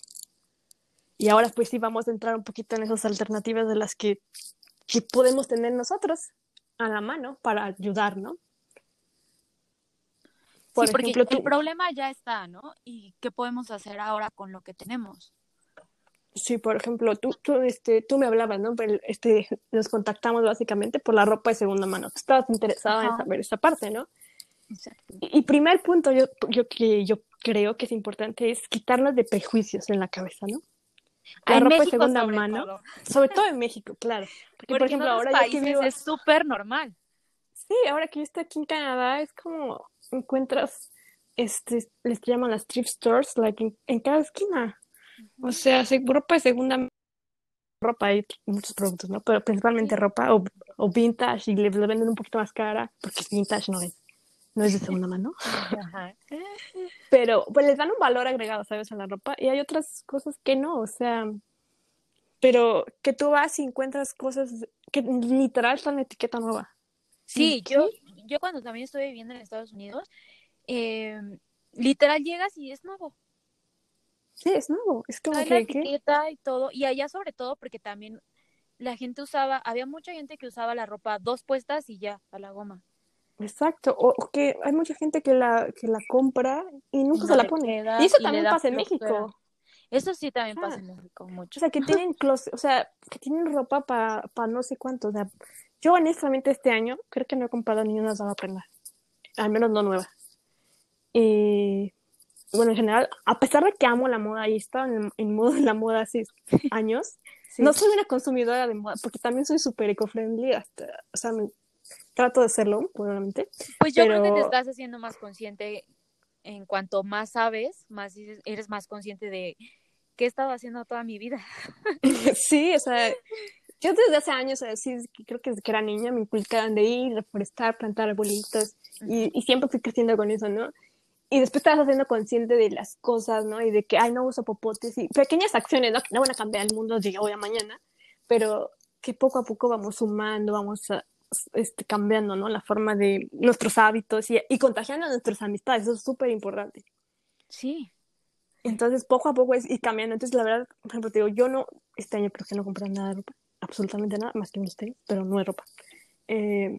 Y ahora pues sí vamos a entrar un poquito en esas alternativas de las que, que podemos tener nosotros a la mano para ayudar, ¿no? Por sí, porque ejemplo, el problema ya está, ¿no? ¿Y qué podemos hacer ahora con lo que tenemos? Sí, por ejemplo, tú, tú, este, tú me hablabas, ¿no? Este, nos contactamos básicamente por la ropa de segunda mano. Tú estabas interesada en saber esa parte, ¿no? Exacto. Y, primer punto yo, yo, que yo creo que es importante es quitarnos de prejuicios en la cabeza, ¿no? La ropa de segunda mano, [laughs] sobre todo en México, claro. Porque, por ejemplo, ahora ya que vivo... es súper normal. Sí, ahora que yo estoy aquí en Canadá es como encuentras, este, les llaman las thrift stores, like en cada esquina. O sea, ropa de segunda ropa, hay muchos productos, ¿no? Pero principalmente ropa o, o vintage y le, venden un poquito más cara porque vintage no es, no es de segunda mano. Pero pues les dan un valor agregado, ¿sabes? A la ropa y hay otras cosas que no, o sea, pero que tú vas y encuentras cosas que literal están en etiqueta nueva. Sí, yo, yo cuando también estuve viviendo en Estados Unidos, eh, literal llegas y es nuevo. Sí, es nuevo. Es como que, la etiqueta y todo. Y allá sobre todo porque también la gente usaba, había mucha gente que usaba la ropa dos puestas y ya, a la goma. Exacto, o, que hay mucha gente que la, que la compra y nunca se la pone. y eso también pasa en México. Eso sí también pasa en México mucho. O sea, que tienen [laughs] closet, o sea, que tienen ropa para pa no sé cuánto. O sea, yo honestamente este año creo que no he comprado ni una sola prenda. Al menos no nueva. Y bueno, en general, a pesar de que amo la moda y estaba en, en modo de la moda hace [laughs] años, no soy una consumidora de moda, porque también soy súper eco-friendly, hasta, o sea, trato de serlo, probablemente. Pues yo creo que te estás haciendo más consciente en cuanto más sabes, más eres más consciente de qué he estado haciendo toda mi vida. [laughs] sí, o sea, yo desde hace años, así, creo que desde que era niña me inculcaban de ir, reforestar, plantar arbolitos, y, y siempre fui creciendo con eso, ¿no? y después te vas haciendo consciente de las cosas, ¿no? Y de que, ay, no uso popotes y pequeñas acciones, ¿no? Que no van a cambiar el mundo de hoy a mañana, pero que poco a poco vamos sumando, vamos este, cambiando, ¿no? La forma de nuestros hábitos y, y contagiando a nuestras amistades, eso es súper importante. Sí. Entonces, poco a poco es ir cambiando. Entonces, la verdad, por ejemplo, te digo, yo no, este año creo que no compré nada de ropa, absolutamente nada, más que unos tenis, pero no es ropa. Eh,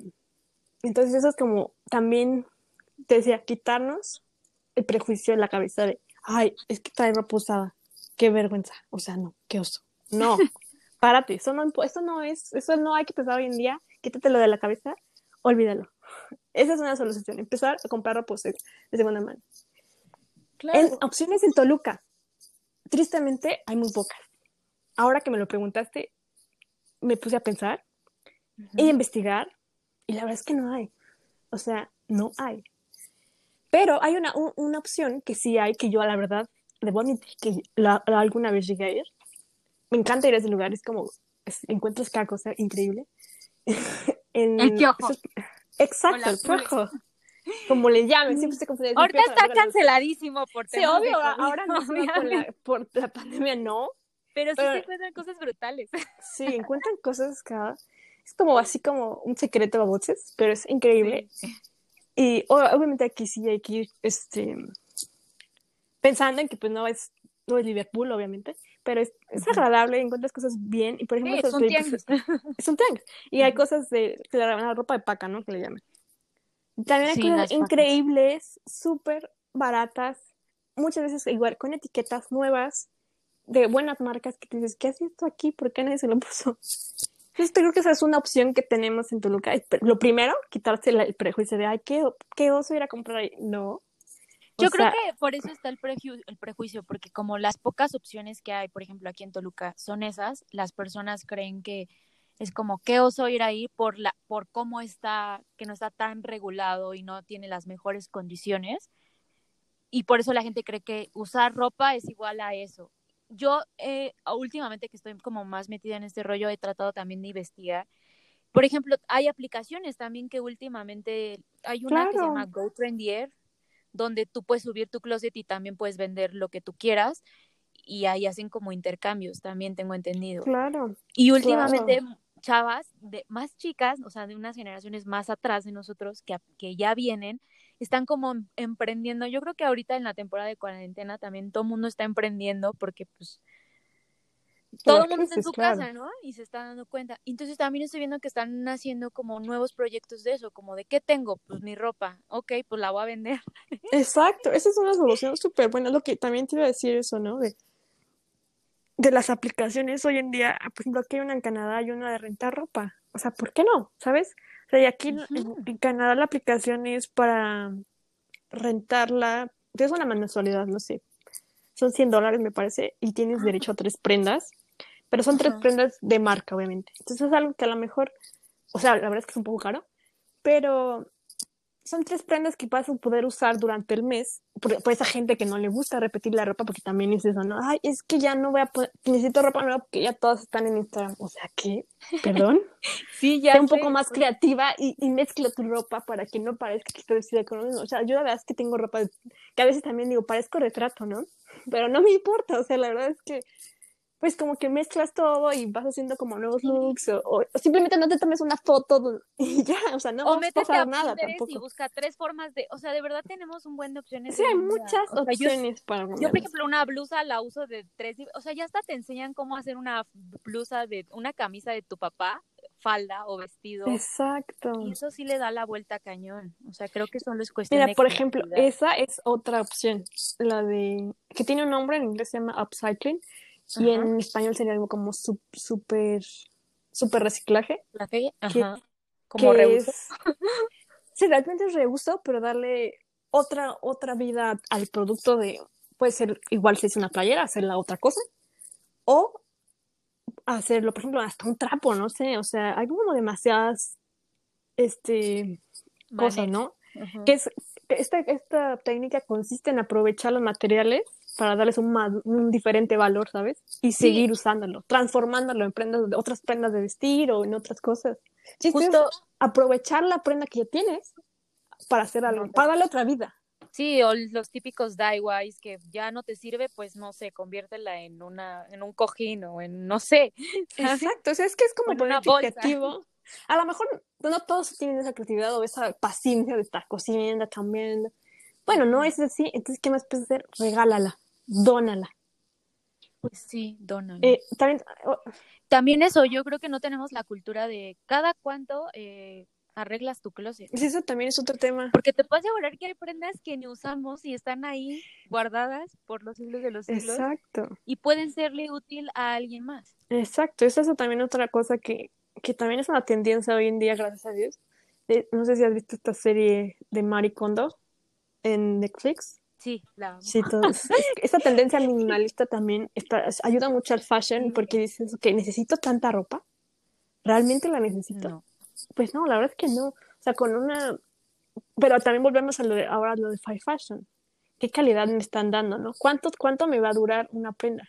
entonces, eso es como también, te decía, quitarnos el prejuicio en la cabeza de, ay, es que trae ropa usada, qué vergüenza, o sea, no, qué oso. No, [laughs] párate, eso no, eso no es, eso no hay que pensar hoy en día, quítatelo de la cabeza, olvídalo. Esa es una solución, empezar a comprar ropa de segunda mano. En opciones en Toluca, tristemente hay muy pocas. Ahora que me lo preguntaste, me puse a pensar y a investigar y la verdad es que no hay. O sea, no hay. Pero hay una, una opción que sí hay, que yo la verdad, debo admitir que la, alguna vez llegué a ir. Me encanta ir a ese lugar, es como, encuentras cada cosa increíble. [laughs] en, el piojo. exacto, el piojo. Como le llamen, siempre se confunde. Ahorita está canceladísimo por Sí, obvio, ahora no, [laughs] por la pandemia no. Pero, sí se encuentran cosas brutales. [laughs] Sí, encuentran cosas cada... Es como así como un secreto a voces, pero es increíble. Sí. Y obviamente aquí sí hay que ir este, pensando en que pues no es, no es Liverpool, obviamente, pero es, es agradable, encuentras cosas bien. Y por ejemplo, es, un pues, es un tianguis. Y hay cosas de, la, ropa de paca, ¿no? Que le llaman. También hay cosas increíbles, súper baratas, muchas veces igual con etiquetas nuevas de buenas marcas que te dices, ¿qué haces esto aquí? ¿Por qué nadie se lo puso? Entonces creo que esa es una opción que tenemos en Toluca. Lo primero, quitarse el prejuicio de, ay, qué, qué oso ir a comprar ahí. No. Yo creo que por eso está el, el prejuicio, porque como las pocas opciones que hay, por ejemplo, aquí en Toluca, son esas, las personas creen que es como qué oso ir ahí por la por cómo está que no está tan regulado y no tiene las mejores condiciones. Y por eso la gente cree que usar ropa es igual a eso. Yo eh, últimamente que estoy como más metida en este rollo, he tratado también de investigar. Por ejemplo, hay aplicaciones también que últimamente, hay una que se llama Go Trendier, donde tú puedes subir tu closet y también puedes vender lo que tú quieras y ahí hacen como intercambios, también tengo entendido. Claro. Y últimamente chavas de más chicas, o sea, de unas generaciones más atrás de nosotros que, que ya vienen, están como em, emprendiendo. Yo creo que ahorita en la temporada de cuarentena también todo el mundo está emprendiendo porque pues todo el mundo está en su casa, ¿no? Y se está dando cuenta. Entonces también estoy viendo que están haciendo como nuevos proyectos de eso, como de qué tengo, pues mi ropa, ok, pues la voy a vender. [laughs] Exacto, esa es una solución súper buena, lo que también te iba a decir eso, ¿no? De, de las aplicaciones hoy en día, por ejemplo, aquí hay una en Canadá y una de rentar ropa, o sea, ¿por qué no? ¿Sabes? O sea, y aquí en, Canadá la aplicación es para rentarla, es una mensualidad, no sé, son 100 dólares me parece, y tienes derecho a tres prendas, pero son tres prendas de marca, obviamente. Entonces es algo que a lo mejor, o sea, la verdad es que es un poco caro, pero son tres prendas que vas a poder usar durante el mes, por, esa gente que no le gusta repetir la ropa, porque también es eso, ¿no? Ay, es que ya no voy a poder, necesito ropa nueva porque ya todas están en Instagram. O sea, ¿qué? [laughs] ¿Perdón? sí, ya. Sé un poco más creativa y, y, mezcla tu ropa para que no parezca que estoy vestida con O sea, yo la verdad es que tengo ropa que a veces también digo, parezco retrato, ¿no? Pero no me importa, o sea, la verdad es que pues como que mezclas todo y vas haciendo como nuevos looks o, simplemente no te tomes una foto [laughs] y ya, o sea, no o vas a pasar nada tampoco. y busca tres formas de, o sea, de verdad tenemos un buen de opciones. Sí, hay muchas opciones para Yo, por ejemplo, una blusa la uso de tres, o sea, ya hasta te enseñan cómo hacer una blusa de, una camisa de tu papá, falda o vestido. Exacto. Y eso sí le da la vuelta cañón, o sea, creo que solo es cuestión Mira, por ejemplo, esa es otra opción, la de, que tiene un nombre, en inglés se llama upcycling, y en español sería algo como súper super reciclaje. Ajá. como reuso. sí, realmente es reuso, pero darle otra, otra vida al producto de, puede ser igual si es una playera, hacer la otra cosa, o hacerlo, por ejemplo, hasta un trapo, no sé, o sea, hay como demasiadas, este, cosas, ¿no? Que es, esta, esta técnica consiste en aprovechar los materiales para darles un, un diferente valor, ¿sabes? Y seguir usándolo, transformándolo en prendas, otras prendas de vestir o en otras cosas. Justo aprovechar la prenda que ya tienes para hacer algo, para darle otra vida. Sí, o los típicos DIYs que ya no te sirve, pues no sé, conviértela en una, en un cojín o en no sé. [laughs] Exacto, o sea, es que es como poner creativo. A lo mejor no todos tienen esa creatividad o esa paciencia de estar cocinando, cambiando. Bueno, no es así, entonces, ¿qué más puedes hacer? Regálala, dónala. Pues sí, dónala. Eh, también, también eso, yo creo que no tenemos la cultura de cada cuánto eh, arreglas tu closet. Eso también es otro tema. Porque te puedo asegurar que hay prendas que ni usamos y están ahí guardadas por los siglos de los siglos. Exacto. Y pueden serle útil a alguien más. Exacto, eso es también otra cosa que, que también es una tendencia hoy en día, gracias a Dios. no sé si has visto esta serie de Marie Kondo en Netflix. Sí, la Sí, [laughs] esta tendencia minimalista también está, ayuda mucho al fashion porque dices, que necesito tanta ropa. ¿Realmente la necesito? No. Pues no, la verdad es que no. O sea, con una... Pero también volvemos a lo de, ahora lo de Five Fashion. ¿Qué calidad me están dando, no? ¿Cuánto, cuánto me va a durar una prenda?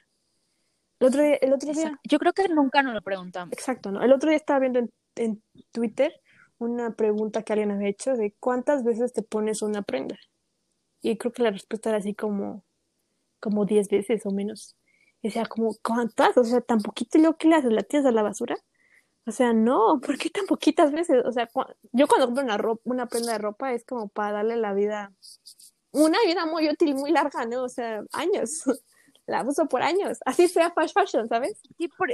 El otro día... El otro día... Yo creo que nunca nos lo preguntamos. Exacto, ¿no? El otro día estaba viendo en, en Twitter una pregunta que alguien había hecho de cuántas veces te pones una prenda. Y creo que la respuesta era así como, como 10 veces o menos. Y decía, como, ¿cuántas? O sea, tan poquito luego que le haces, la tiras a la basura. O sea, no, ¿por qué tan poquitas veces? O sea, yo cuando compro una, ropa, una prenda de ropa es como para darle la vida, una vida muy útil, muy larga, ¿no? O sea, años. [laughs] la uso por años. Así sea fast fashion, ¿sabes? Sí, por,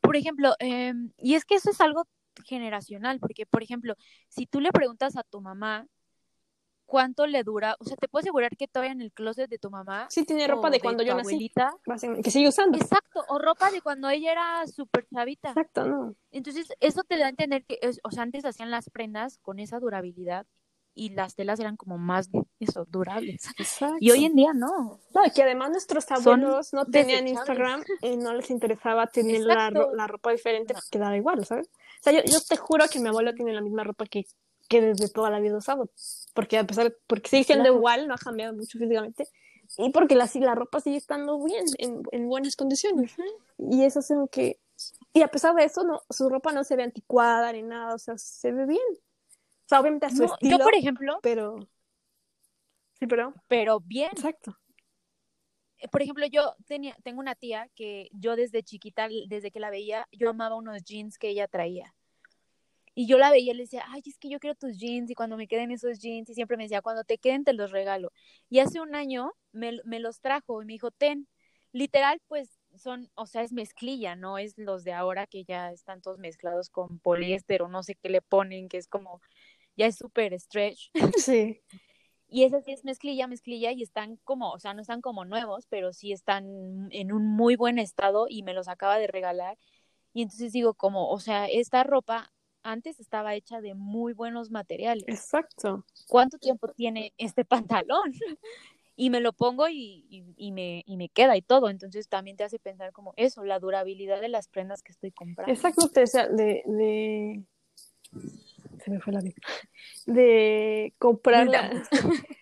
por ejemplo, em, y es que eso es algo generacional, porque, por ejemplo, si tú le preguntas a tu mamá cuánto le dura, o sea, te puedo asegurar que todavía en el closet de tu mamá. Sí, tiene ropa de cuando yo nací. Que sigue usando. Exacto, o ropa de cuando ella era súper chavita. Exacto, ¿no? Entonces, eso te da a entender que, o sea, antes hacían las prendas con esa durabilidad y las telas eran como más, eso, durables. Exacto. Y hoy en día no. No, y que además nuestros abuelos no tenían Instagram y no les interesaba tener la, la, ropa diferente, no. quedaba igual, ¿sabes? O sea, yo, yo te juro que mi abuelo tiene la misma ropa que que desde toda la vida usado. Porque a pesar, porque sigue siendo igual, no ha cambiado mucho físicamente. Y porque la, la ropa sigue estando bien, en, en buenas condiciones. Y eso es lo que... Y a pesar de eso, no, su ropa no se ve anticuada ni nada, o sea, se ve bien. O sea, obviamente a su estilo. Yo, por ejemplo... Pero... Sí, pero... Pero bien. Exacto. Eh, por ejemplo, yo tenía, tengo una tía que yo desde chiquita, desde que la veía, yo amaba unos jeans que ella traía. Y yo la veía y le decía, ay, es que yo quiero tus jeans y cuando me queden esos jeans, y siempre me decía, cuando te queden te los regalo. Y hace un año me, me los trajo y me dijo, ten, literal, pues son, o sea, es mezclilla, no es los de ahora que ya están todos mezclados con poliéster o no sé qué le ponen, que es como, ya es súper stretch. [laughs] Sí. Y esa sí es mezclilla, mezclilla, y están como, o sea, no están como nuevos, pero sí están en un muy buen estado y me los acaba de regalar. Y entonces digo, como, o sea, esta ropa antes estaba hecha de muy buenos materiales. Exacto. ¿Cuánto tiempo tiene este [laughs] pantalón? y me lo pongo y, y, me, y me queda y todo. Entonces también te hace pensar como eso, la durabilidad de las prendas que estoy comprando. Exacto, o sea, de, de... Se me fue la vida. De comprar, [laughs]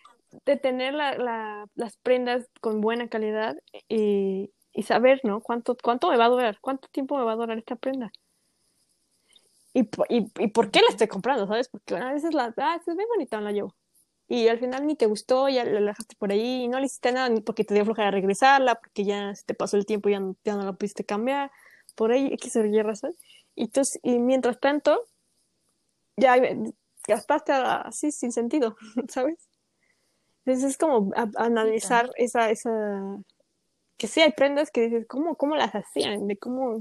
de tener la, la, las prendas con buena calidad y, y saber, ¿no? ¿Cuánto, ¿Cuánto me va a durar? ¿Cuánto tiempo me va a durar esta prenda? ¿Y, y, y por qué la estoy comprando? ¿Sabes? Porque a veces la, ah, es bien bonita, la llevo. Y al final ni te gustó, ya la dejaste por ahí, y no le hiciste nada, ni porque te dio flojera regresarla, porque ya se te pasó el tiempo y ya, no, ya no la pudiste cambiar, por ahí, X o Y razón. Y, entonces, y mientras tanto, ya gastaste así sin sentido, [laughs] ¿sabes? Entonces es como analizar esa, esa, que sí hay prendas que dices, ¿cómo, cómo las hacían? De cómo,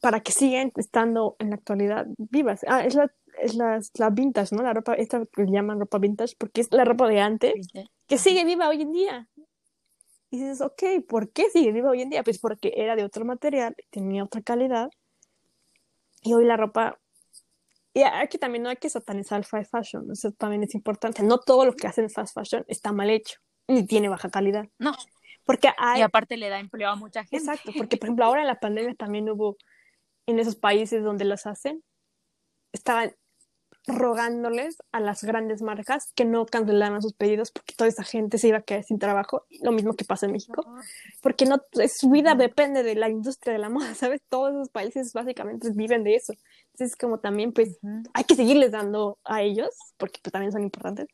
para que sigan estando en la actualidad vivas. Ah, es la, es la, la vintage, ¿no? La ropa, esta que llaman ropa vintage, porque es la ropa de antes, que sigue viva hoy en día. Y dices, ok, ¿por qué sigue viva hoy en día? Pues porque era de otro material, tenía otra calidad. Y hoy la ropa Y aquí también no hay que satanizar el fast fashion, eso también es importante. No todo lo que hacen fast fashion está mal hecho, ni tiene baja calidad. No. Porque hay... Y aparte le da empleo a mucha gente. Exacto, porque por ejemplo ahora en la pandemia también hubo, en esos países donde los hacen, estaban rogándoles a las grandes marcas que no cancelaran sus pedidos porque toda esa gente se iba a quedar sin trabajo, lo mismo que pasa en México, porque no su vida depende de la industria de la moda, [laughs] ¿sabes? Todos esos países básicamente viven de eso. Entonces, como también pues hay que seguirles dando a ellos porque pues, también son importantes.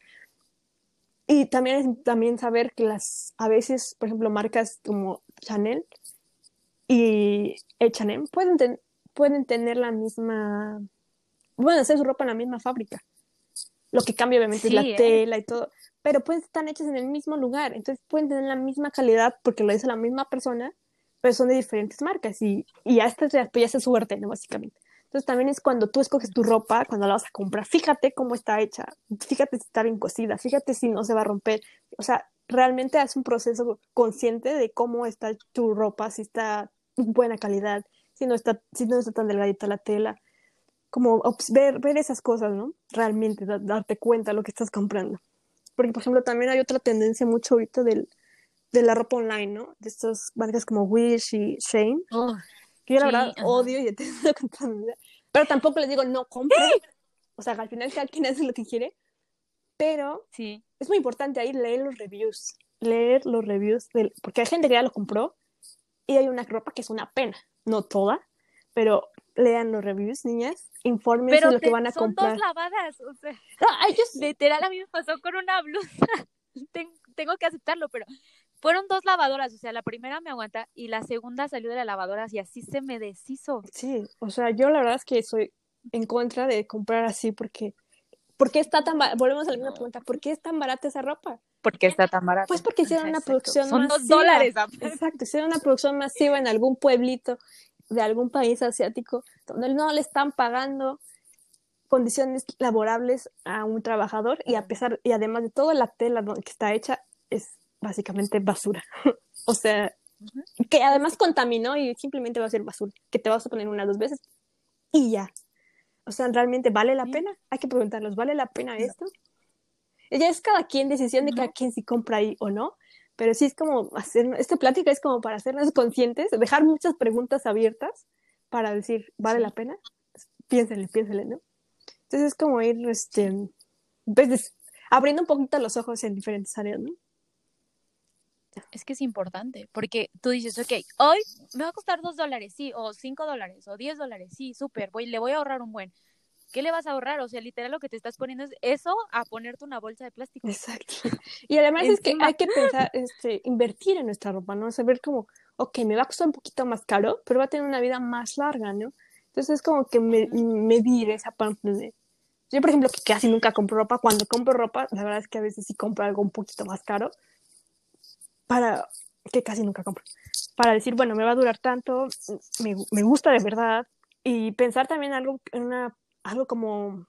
Y también también saber que las a veces, por ejemplo, marcas como Chanel y H&M pueden pueden tener la misma pueden hacer su ropa en la misma fábrica. Lo que cambia obviamente es la ¿eh? tela y todo, pero pueden estar hechas en el mismo lugar, entonces pueden tener la misma calidad porque lo dice la misma persona, pero son de diferentes marcas y, y ya, está, pues ya es suerte, ¿no? Básicamente. Entonces también es cuando tú escoges tu ropa, cuando la vas a comprar, fíjate cómo está hecha, fíjate si está bien cocida, fíjate si no se va a romper. O sea, realmente es un proceso consciente de cómo está tu ropa, si está buena calidad, si no está, si no está tan delgadita la tela, como ver, ver esas cosas, ¿no? Realmente, darte cuenta de lo que estás comprando. Porque, por ejemplo, también hay otra tendencia mucho ahorita del, de la ropa online, ¿no? De estas marcas como Wish y Shane. Oh, que yo la verdad odio y detesto [laughs] Pero tampoco les digo, no compren. O sea, al final cada quien hace lo que quiere. Pero sí. es muy importante ahí leer los reviews. Leer los reviews. Del, porque hay gente que ya lo compró y hay una ropa que es una pena. No toda, pero lean los reviews, niñas, infórmense de lo que van a comprar. Son dos lavadas, o sea, literal a mí me pasó con una blusa, [laughs] tengo que aceptarlo, pero fueron dos lavadoras, o sea, la primera me aguanta y la segunda salió de la lavadora y así se me deshizo. Sí, o sea, yo la verdad es que soy en contra de comprar así porque ¿por qué está tan volvemos a la misma pregunta, ¿por qué es tan barata esa ropa? ¿Por qué está tan barata? Pues porque hicieron una producción Son dos dólares. Exacto, hicieron una producción masiva en algún pueblito de algún país asiático donde no le están pagando condiciones laborables a un trabajador y a pesar y además de toda la tela que está hecha es básicamente basura. [laughs] o sea, que además contaminó y simplemente va a ser basura, que te vas a poner una dos veces y ya. O sea, ¿realmente vale la pena? Hay que preguntarnos, ¿vale la pena esto? Ya es cada quien decisión de cada quien si compra ahí o no, pero sí es como hacer, esta plática es como para hacernos conscientes, dejar muchas preguntas abiertas para decir, ¿vale la pena? Piénsenle, piénsenle, ¿no? Entonces es como ir, este, pues, abriendo un poquito los ojos en diferentes áreas, ¿no? Es que es importante, porque tú dices, ok, hoy me va a costar dos dólares, sí, o cinco dólares, o diez dólares, sí, súper, voy, le voy a ahorrar un buen. ¿qué le vas a ahorrar? O sea, literal lo que te estás poniendo es eso a ponerte una bolsa de plástico. Exacto. [laughs] Y además es que hay que pensar, este, invertir en nuestra ropa, ¿no? Saber como, ok, me va a costar un poquito más caro, pero va a tener una vida más larga, ¿no? Entonces es como que me, medir esa parte de... Yo, por ejemplo, que casi nunca compro ropa, cuando compro ropa, la verdad es que a veces sí compro algo un poquito más caro, para que casi nunca compro, para decir, bueno, me va a durar tanto, me, me gusta de verdad, y pensar también algo en una algo como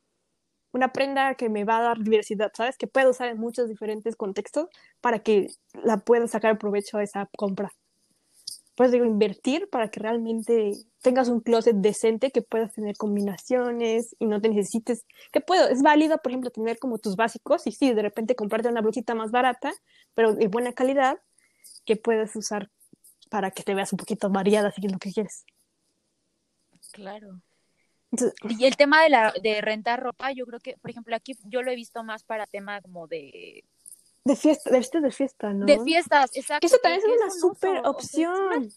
una prenda que me va a dar diversidad, ¿sabes? Que puedo usar en muchos diferentes contextos para que la pueda sacar provecho a esa compra. Puedes digo, invertir para que realmente tengas un closet decente, que puedas tener combinaciones y no te necesites, que puedo, es válido, por ejemplo, tener como tus básicos y sí, de repente comprarte una blusita más barata, pero de buena calidad, que puedas usar para que te veas un poquito variada si es lo que quieres. Claro y el tema de la de rentar ropa, yo creo que, por ejemplo, aquí yo lo he visto más para tema como de de fiesta, de fiestas de fiesta, ¿no? De fiestas, exacto. eso también es una súper opción.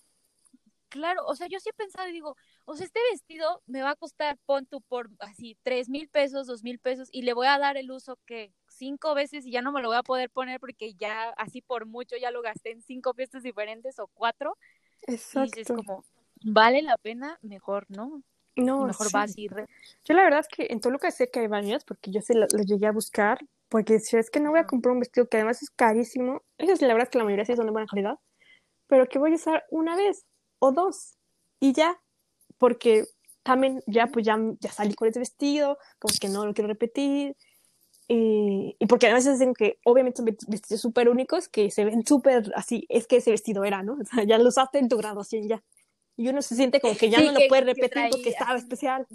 claro, o sea, yo sí he pensado y digo, o sea, este vestido me va a costar, pon tú por así, tres mil pesos, dos mil pesos, y le voy a dar el uso que cinco veces y ya no me lo voy a poder poner porque ya así por mucho ya lo gasté en cinco fiestas diferentes o cuatro. Exacto. Y es como, ¿vale la pena? Mejor, ¿no? No, mejor vas y Yo la verdad es que en Toluca sé que hay baños porque yo se lo, llegué a buscar porque si es que no voy a comprar un vestido que además es carísimo, eso es la verdad que la mayoría sí son de buena calidad, pero que voy a usar una vez o dos y ya, porque también ya pues ya, ya salí con ese vestido, como que no lo quiero repetir, y, y porque además dicen que obviamente son vestidos súper únicos que se ven súper así, es que ese vestido era, ¿no? [laughs] O sea, ya lo usaste en tu graduación ya y uno se siente como que ya no lo puede repetir porque estaba especial.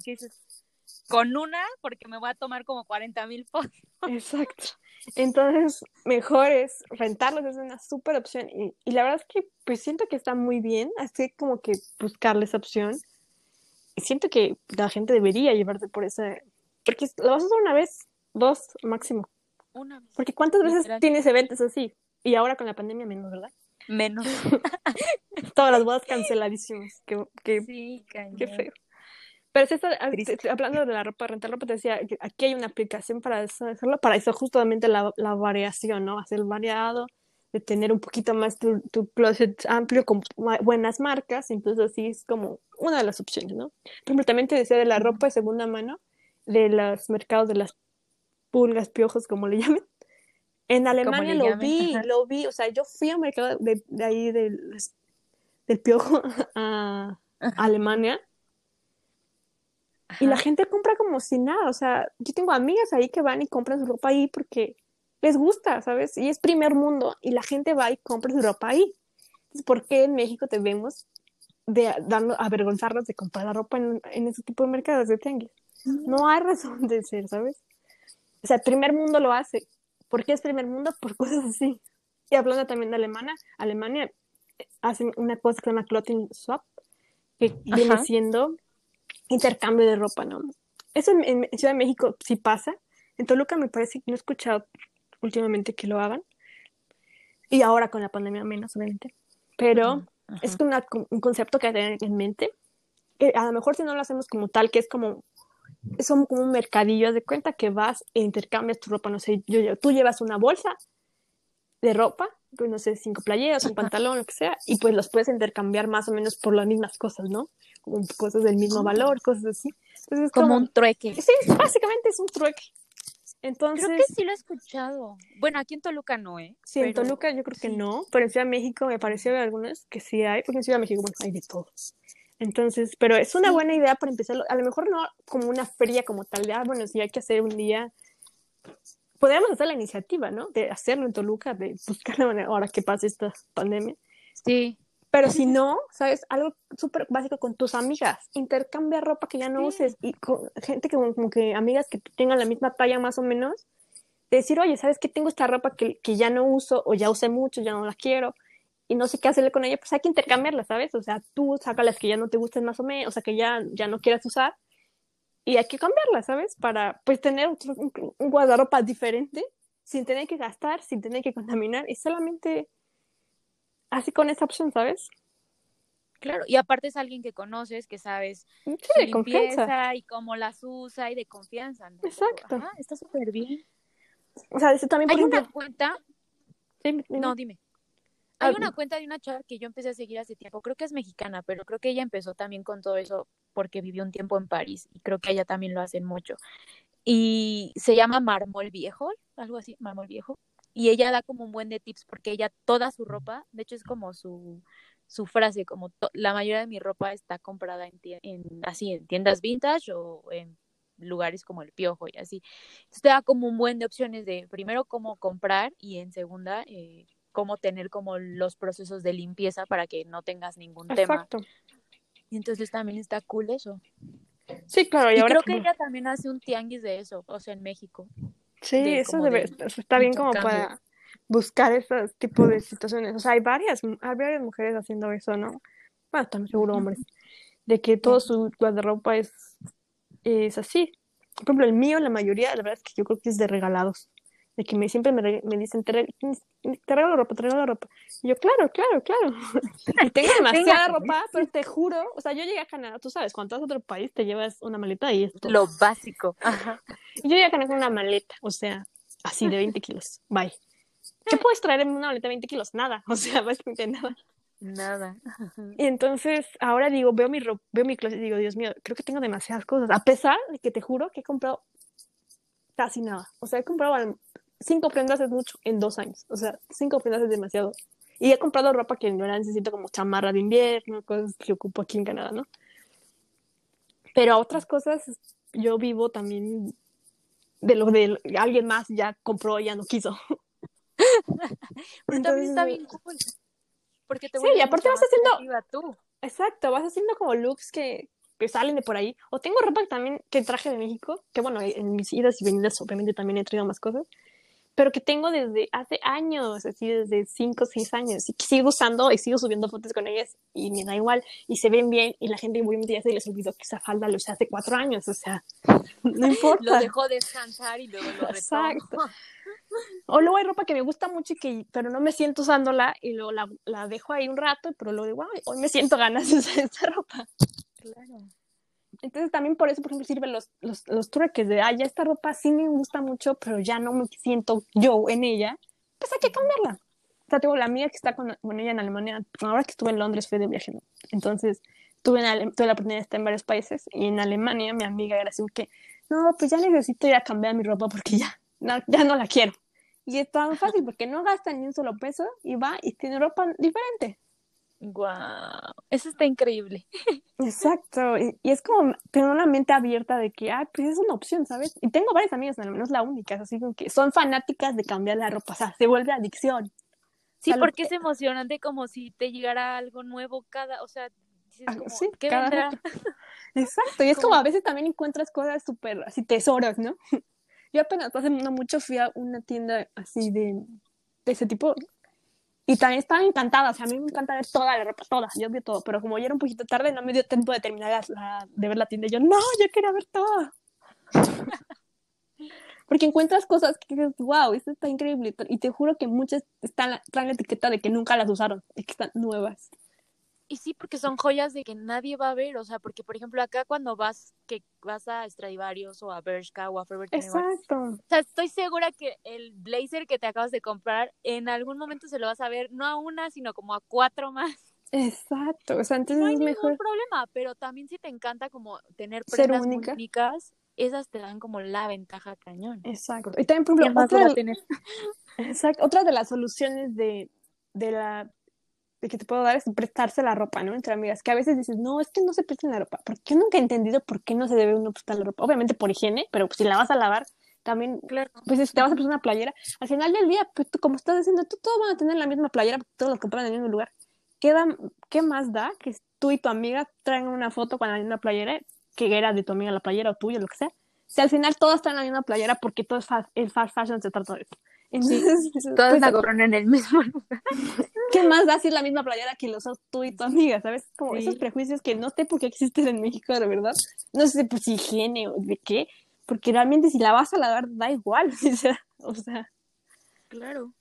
Con una porque me voy a tomar como 40 mil fotos. Exacto. Entonces, mejor es rentarlos, es una súper opción. Y, y, la verdad es que pues siento que está muy bien, así como que buscarle esa opción. Y siento que la gente debería llevarte por ese, porque lo vas a hacer una vez, dos máximo. Una vez. Porque ¿cuántas veces tienes eventos así? Y ahora con la pandemia menos, ¿verdad? Menos. [laughs] Todas las bodas [laughs] canceladísimas. Qué, sí, qué feo. Pero si está, hablando de la ropa, rentar ropa, te decía aquí hay una aplicación para hacerlo, para eso justamente la, la variación, ¿no? Hacer variado, de tener un poquito más tu, tu closet amplio con buenas marcas, entonces así es como una de las opciones, ¿no? Por también te decía de la ropa de segunda mano, de los mercados de las pulgas, piojos, como le [laughs] llamen. En Alemania lo vi, lo vi, o sea, yo fui a un mercado de, de ahí del, del piojo [laughs] a Alemania y la gente compra como si nada, o sea, yo tengo amigas ahí que van y compran su ropa ahí porque les gusta, ¿sabes? Y es primer mundo y la gente va y compra su ropa ahí. Entonces, ¿por qué en México debemos de darnos, avergonzarnos de comprar la ropa en, en ese tipo de mercados de tianguis? No hay razón de ser, ¿sabes? O sea, primer mundo lo hace. ¿Por qué es primer mundo? [laughs] Por cosas así. Y hablando también de Alemania, Alemania eh, hacen una cosa que se llama clothing swap, que viene siendo intercambio de ropa, ¿no? Eso en, Ciudad de México sí pasa. En Toluca me parece que no he escuchado últimamente que lo hagan. Y ahora con la pandemia menos, obviamente. Pero es un concepto que hay que tener en mente. Que a lo mejor si no lo hacemos como tal, que es como es como un mercadillo, haz de cuenta que vas e intercambias tu ropa, no sé, yo, tú llevas una bolsa de ropa, pues no sé, cinco playeras, un pantalón, lo que sea, y pues los puedes intercambiar más o menos por las mismas cosas, ¿no? Como cosas del mismo valor, cosas así. Entonces, como, como, un trueque. Sí, básicamente es un trueque. Entonces, creo que sí lo he escuchado. Bueno, aquí en Toluca no, ¿eh? Sí, en Toluca yo creo que no, pero en Ciudad de México me pareció ver algunas que sí hay, porque en Ciudad de México hay de todos. Entonces, pero es una buena idea para empezar, a lo mejor no como una feria como tal, de, ah, bueno, sí hay que hacer un día, podríamos hacer la iniciativa, ¿no? De hacerlo en Toluca, de buscar la manera, ahora que pase esta pandemia. Sí. Pero si no, ¿sabes? Algo súper básico con tus amigas. Intercambia ropa que ya no uses y con gente que como, que amigas que tengan la misma talla más o menos. decir, oye, ¿sabes qué? Tengo esta ropa que, que ya no uso o ya usé mucho, ya no la quiero y no sé qué hacerle con ella, pues hay que intercambiarla, ¿sabes? O sea, tú saca las que ya no te gusten más o menos, o sea, que ya, ya no quieras usar, y hay que cambiarlas, ¿sabes? Para, pues, tener un, un guardarropa diferente, sin tener que gastar, sin tener que contaminar, y solamente así con esa opción, ¿sabes? Claro, y aparte es alguien que conoces, que sabes sí, de confianza. y cómo las usa y de confianza. ¿no? Exacto. está súper bien. O sea, eso también, por Hay una cuenta... No, dime. Hay una cuenta de una chava que yo empecé a seguir hace tiempo, creo que es mexicana, pero creo que ella empezó también con todo eso porque vivió un tiempo en París y creo que ella también lo hacen mucho. Y se llama Marmol Viejo, algo así, Marmol Viejo. Y ella da como un buen de tips porque ella toda su ropa, de hecho es como su, su frase, como la mayoría de mi ropa está comprada en, en, así en tiendas vintage o en lugares como el Piojo y así. Entonces te da como un buen de opciones de primero cómo comprar y en segunda eh, cómo tener como los procesos de limpieza para que no tengas ningún Exacto. tema. Y entonces también está cool eso. Sí, claro. Y, creo que ella también hace un tianguis de eso, o sea, en México. Sí, eso debe, está bien como para buscar esos tipos de situaciones. O sea, hay varias, hay varias mujeres haciendo eso, ¿no? Bueno, también seguro hombres. De que todo su guardarropa es, es así. Por ejemplo, el mío, la mayoría, la verdad es que yo creo que es de regalados de que me, siempre me, me dicen, te, regalo ropa, te regalo ropa. Y yo, claro, claro, claro. y [laughs] tengo demasiada ropa, pero te juro, o sea, yo llegué a Canadá, tú sabes, cuando vas a otro país te llevas una maleta y esto. Lo básico. Ajá. Y yo llegué a Canadá con una maleta, o sea, así de 20 kilos. Bye. ¿Qué puedes traer en una maleta de 20 kilos? Nada, o sea, [laughs] básicamente nada. Nada. Y entonces ahora digo, veo mi ropa, veo mi closet y digo, Dios mío, creo que tengo demasiadas cosas, a pesar de que te juro que he comprado casi nada. O sea, he comprado cinco prendas es mucho en dos años. O sea, cinco prendas es demasiado. Y he comprado ropa que no la necesito como chamarra de invierno, cosas que ocupo aquí en Canadá, ¿no? Pero a otras cosas yo vivo también de lo de alguien más ya compró y ya no quiso. Pero también está bien Porque te sí, y aparte vas haciendo... Tú. Exacto, vas haciendo como looks que que salen de por ahí. O tengo ropa también que traje de México, que bueno, en mis idas y venidas obviamente también he traído más cosas, pero que tengo desde hace años, así desde 5 o 6 años, y que sigo usando y sigo subiendo fotos con ellas y me da igual, y se ven bien, y la gente obviamente ya se les olvidó que esa falda lo usé hace 4 años, o sea, [laughs] no importa. lo dejó descansar y luego lo Exacto. [laughs] O luego hay ropa que me gusta mucho y que, pero no me siento usándola y luego la, la dejo ahí un rato, pero luego digo, hoy me siento ganas de usar esta ropa. Claro. Entonces también por eso, por ejemplo, sirven los, los, los truques de, ay, ya esta ropa sí me gusta mucho, pero ya no me siento yo en ella, pues hay que cambiarla. O sea, tengo la amiga que está con, ella en Alemania, ahora que estuve en Londres fue de viaje, ¿no? Entonces tuve, tuve la oportunidad de estar en varios países y en Alemania mi amiga era así que, no, pues ya necesito ir a cambiar mi ropa porque ya, no, ya no la quiero. Y es tan fácil porque no gasta ni un solo peso y va y tiene ropa diferente. Wow, eso está increíble. Exacto, y, es como tener una mente abierta de que, ah, pues es una opción, ¿sabes? Y tengo varias amigas, al menos la única, así como que son fanáticas de cambiar la ropa, o sea, se vuelve adicción. Sí, porque es emocionante como si te llegara algo nuevo cada, o sea, ah, sí, ¿qué vendrá? Exacto, y es como a veces también encuentras cosas súper así tesoros, ¿no? [laughs] Yo apenas hace no mucho fui a una tienda así de, de ese tipo y también estaba encantada, o sea, a mí me encanta ver toda la ropa, toda, yo vi todo, pero como ya era un poquito tarde, no me dio tiempo de terminar la, de ver la tienda. Y yo, no, yo quería ver toda. [laughs] Porque encuentras cosas que dices, wow, esto está increíble. Y te juro que muchas están, traen la etiqueta de que nunca las usaron, de que están nuevas. Y sí, porque son joyas de que nadie va a ver, o sea, porque por ejemplo acá cuando vas que vas a Stradivarius o a Bershka o a Forever Exacto. O sea, estoy segura que el blazer que te acabas de comprar en algún momento se lo vas a ver no a una, sino como a cuatro más. Exacto, o sea, entonces no hay es mejor. ningún problema, pero también si te encanta como tener prendas únicas, esas te dan como la ventaja cañón. Exacto. Y también, por ejemplo, otra de... [laughs] Exacto. otra de las soluciones de, de la que te puedo dar es prestarse la ropa, ¿no? Entre amigas, que a veces dices, no, es que no se presten la ropa, porque yo nunca he entendido por qué no se debe uno prestar la ropa. Obviamente por higiene, pero pues si la vas a lavar, también, claro. pues si te vas a prestar una playera, al final del día, pues tú, como estás diciendo, tú todos van a tener la misma playera, porque todos los compran en el mismo lugar. ¿Qué, ¿Qué más da que tú y tu amiga traen una foto con la misma playera, que era de tu amiga la playera o tuya, lo que sea? Si al final todos traen la misma playera porque todo es fast, el fast fashion se trata de eso. Entonces, todas la corren en el mismo lugar. ¿Qué más da si es la misma playera que lo usas tú y tu amiga, sabes? Como esos prejuicios que no sé por qué existen en México, de verdad. No sé pues higiene o de qué, porque realmente si la vas a lavar da igual, [laughs] o sea, o sea. Claro.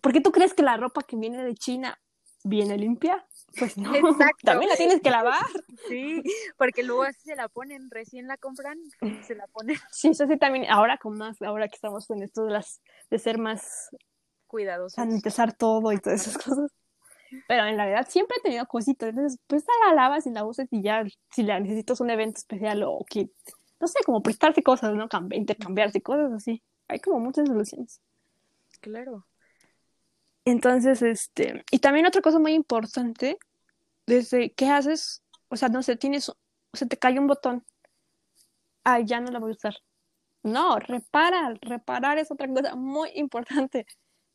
¿Por qué tú crees que la ropa que viene de China viene limpia? Pues no, Exacto. [laughs] también la tienes que lavar. Sí, porque luego así se la ponen, recién la compran, se la ponen. [laughs] Sí, eso sí también, ahora con más, ahora que estamos en esto de las, de ser más cuidadosos. Sanitizar todo y todas esas cosas. Pero en realidad siempre he tenido cositas, entonces pues la lavas y la usas y ya, si la necesitas un evento especial o que, no sé, como prestarse cosas, ¿no? intercambiarse cosas así. Hay como muchas soluciones. Claro. Entonces, este, y también otra cosa muy importante, desde qué haces, o sea, no sé, tienes, o sea, te cae un botón, ay, ya no la voy a usar. No, repara, reparar es otra cosa muy importante.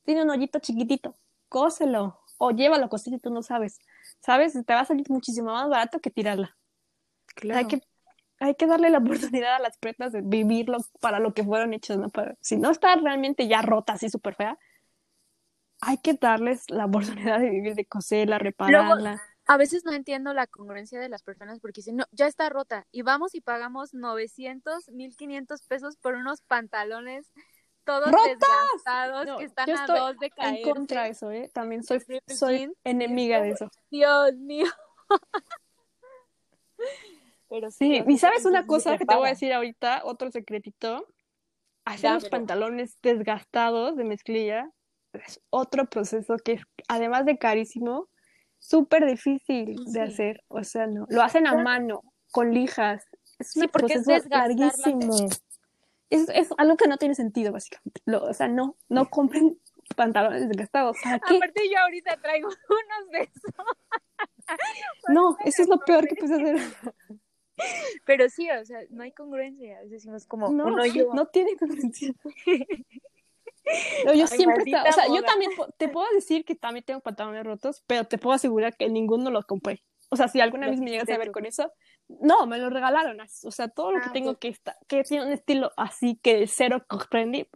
Tiene un hoyito chiquitito, cóselo o llévalo a si tú no sabes. ¿Sabes? Te va a salir muchísimo más barato que tirarla. Claro. Hay que, hay que darle la oportunidad a las prendas de vivirlo para lo que fueron hechas, ¿no? Para, si no está realmente ya rota, así súper fea, hay que darles la [laughs] oportunidad de vivir, de coserla, repararla. a veces no entiendo la congruencia de las personas porque dicen, no, ya está rota y vamos y pagamos 900, 1500 pesos por unos pantalones todos desgastados que están a dos de caer. en contra de eso, ¿eh? También soy, soy enemiga de eso. Dios mío. [laughs] Pero sí, y sabes una cosa que te voy a decir ahorita, otro secretito, hacer los pantalones desgastados de mezclilla es otro proceso que es, además de carísimo, súper difícil de hacer. O sea, no. Lo hacen a mano, con lijas. Es un proceso larguísimo. Es, es, algo que no tiene sentido, básicamente. o sea, no, no compren [laughs] pantalones desgastados. Aparte, yo ahorita traigo [laughs] unos de esos. [laughs] no, eso es lo peor que puedes hacer. Pero sí, o sea, no hay congruencia. Decimos como no, uno yo. No tiene congruencia. Yo siempre, o sea, yo también te puedo decir que también tengo pantalones rotos, pero te puedo asegurar que ninguno los compré. O sea, si alguna vez me llegas a ver con eso, No, me lo regalaron. O sea, todo lo que ah, tengo que está, que tiene un estilo así que cero trendy,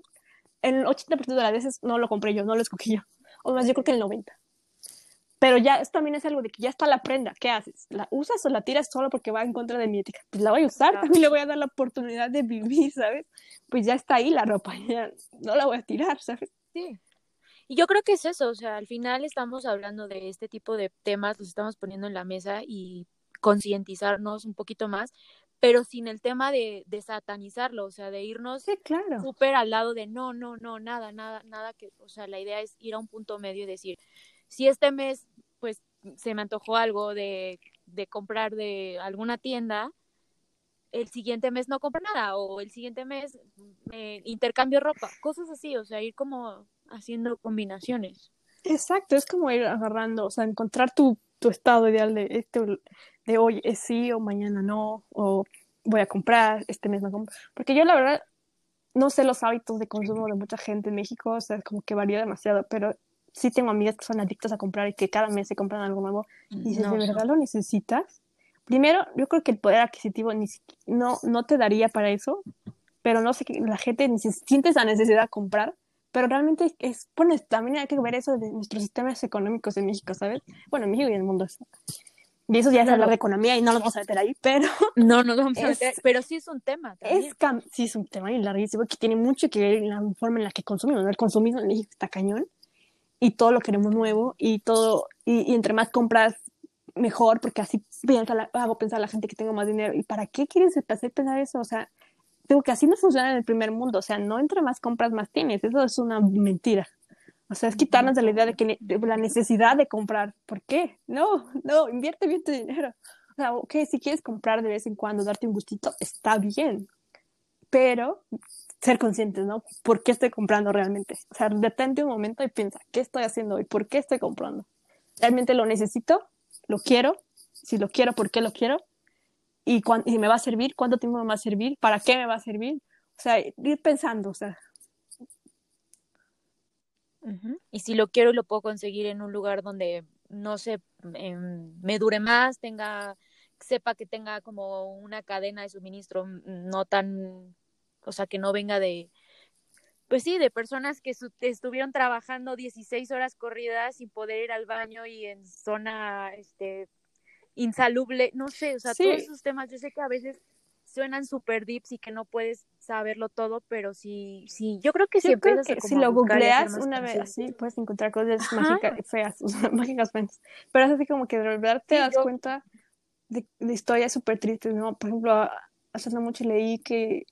el 80% de las veces no lo compré yo, no lo escogí yo. O más, yo creo que el 90%. Pero ya esto también es algo de que ya está la prenda. ¿Qué haces? ¿La usas o la tiras solo porque va en contra de mi ética? Pues la voy a usar, también le voy a dar la oportunidad de vivir, ¿sabes? Pues ya está ahí la ropa, [laughs] ya no la voy a tirar, ¿sabes? Sí. Y yo creo que es eso, o sea, al final estamos hablando de este tipo de temas, los estamos poniendo en la mesa y concientizarnos un poquito más, pero sin el tema de, de satanizarlo, o sea, de irnos sí, claro. súper al lado de no, no, no, nada, nada, nada que, o sea, la idea es ir a un punto medio y decir, si este mes, pues, se me antojó algo de, de comprar de alguna tienda, el siguiente mes no compro nada, o el siguiente mes me intercambio ropa, cosas así, o sea, ir como haciendo combinaciones. Exacto, es como ir agarrando, o sea, encontrar tu, tu estado ideal de este de hoy es sí o mañana no, o voy a comprar, este mes no compro. Porque yo la verdad no sé los hábitos de consumo de mucha gente en México, o sea, como que varía demasiado, pero sí tengo amigas que son adictas a comprar y que cada mes se compran algo nuevo. Y dices, ¿de verdad lo necesitas? Primero, yo creo que el poder adquisitivo ni no, no te daría para eso, pero no sé, que la gente ni siente esa necesidad de comprar, pero realmente es, bueno, también hay que ver eso de nuestros sistemas económicos en México, ¿sabes? Bueno, en México y en el mundo. Y eso ya es hablar de economía y no lo vamos a meter ahí, pero... [laughs] No, no lo vamos a meter, pero sí es un tema también. Es, sí es un tema y larguísimo que tiene mucho que ver en la forma en la que consumimos. El consumismo en México está cañón y todo lo queremos nuevo y todo, y, entre más compras, mejor, porque así piensa hago pensar a la gente que tengo más dinero. ¿Y para qué quieres hacer pensar eso? O sea, digo que así no funciona en el primer mundo. O sea, no entre más compras, más tienes. Eso es una mentira. O sea, es quitarnos de la idea de que la necesidad de comprar. ¿Por qué? No, no, invierte bien tu dinero. O sea, ok, si quieres comprar de vez en cuando, darte un gustito, está bien. Pero ser conscientes, ¿no? ¿Por qué estoy comprando realmente? O sea, detente un momento y piensa, ¿qué estoy haciendo hoy? ¿Por qué estoy comprando? ¿Realmente lo necesito? ¿Lo quiero? Si lo quiero, ¿por qué lo quiero? ¿Y, y me va a servir? ¿Cuánto tiempo me va a servir? ¿Para qué me va a servir? O sea, ir pensando, o sea, y si lo quiero, lo puedo conseguir en un lugar donde, no sé, em, me dure más, tenga, sepa que tenga como una cadena de suministro no tan, o sea, que no venga de, pues sí, de personas que estuvieron trabajando 16 horas corridas sin poder ir al baño y en zona, este, insalubre, no sé, o sea, todos esos temas, yo sé que a veces suenan super deeps y que no puedes saberlo todo, pero sí, sí, yo creo que si empiezas si lo googleas una vez así, puedes encontrar cosas [laughs] mágicas feas, o sea, mágicas feas. Pero es así como que de verdad te das cuenta de, historias súper tristes, ¿no? Por ejemplo, hace no mucho leí que,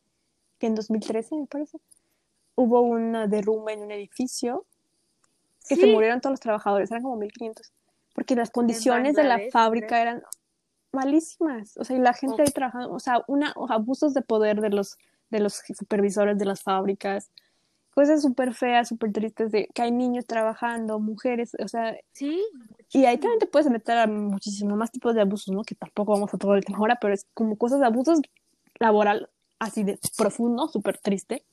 que en 2013, me parece, hubo una derrumbe en un edificio que se murieron todos los trabajadores, eran como 1500, porque las condiciones de la fábrica eran malísimas. O sea, y la gente ahí trabajando, o sea, una, abusos de poder de los, de los supervisores de las fábricas, cosas súper feas, súper tristes, de que hay niños trabajando, mujeres, o sea. Sí. Y ahí también te puedes meter a muchísimo más tipos de abusos, ¿no? Que tampoco vamos a todo el tema ahora, pero es como cosas de abusos laboral así de profundo, súper triste.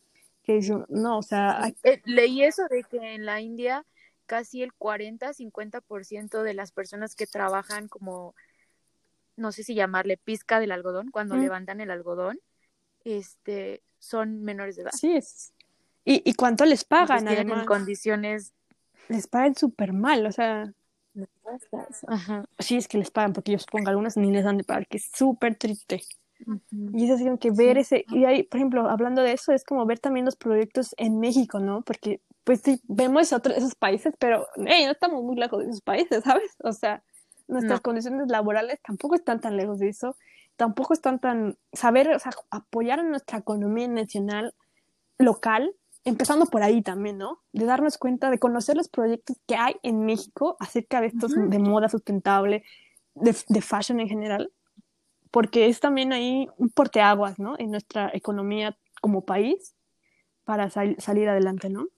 Que yo, no, o sea. Eh, leí eso de que en la India casi el 40-50% de las personas que trabajan como no sé si llamarle pizca del algodón, cuando levantan el algodón, este, son menores de edad. Sí, es. ¿Y, y cuánto les pagan? en condiciones. Les pagan súper mal, o sea. Ajá. Sí, es que les pagan, porque yo supongo algunas ni les dan de pagar, que es súper triste. Y es así como que ver ese, y ahí, por ejemplo, hablando de eso, es como ver también los proyectos en México, ¿no? Porque, pues sí, vemos otros, esos países, pero, hey, no estamos muy lejos de esos países, ¿sabes? O sea, nuestras condiciones laborales tampoco están tan lejos de eso, tampoco están tan, saber, o sea, apoyar a nuestra economía nacional, local, empezando por ahí también, ¿no? De darnos cuenta, de conocer los proyectos que hay en México acerca de estos de moda sustentable, de, de, fashion en general, porque es también ahí un porteaguas, ¿no? En nuestra economía como país para salir adelante, ¿no?